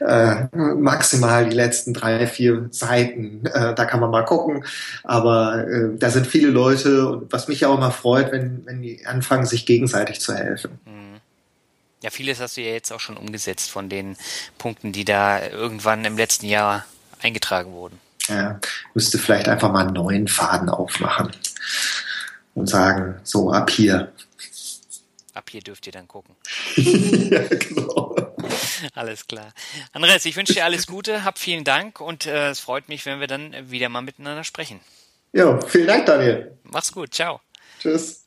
Äh, maximal die letzten drei, vier Seiten, äh, da kann man mal gucken. Aber äh, da sind viele Leute und was mich ja auch immer freut, wenn, wenn die anfangen, sich gegenseitig zu helfen. Mhm. Ja, vieles hast du ja jetzt auch schon umgesetzt von den Punkten, die da irgendwann im letzten Jahr eingetragen wurden. Ja, müsste vielleicht einfach mal einen neuen Faden aufmachen und sagen, so ab hier. Ab hier dürft ihr dann gucken. ja, genau. Alles klar. Andreas, ich wünsche dir alles Gute, hab vielen Dank und äh, es freut mich, wenn wir dann wieder mal miteinander sprechen. Ja, vielen Dank, Daniel. Mach's gut, ciao. Tschüss.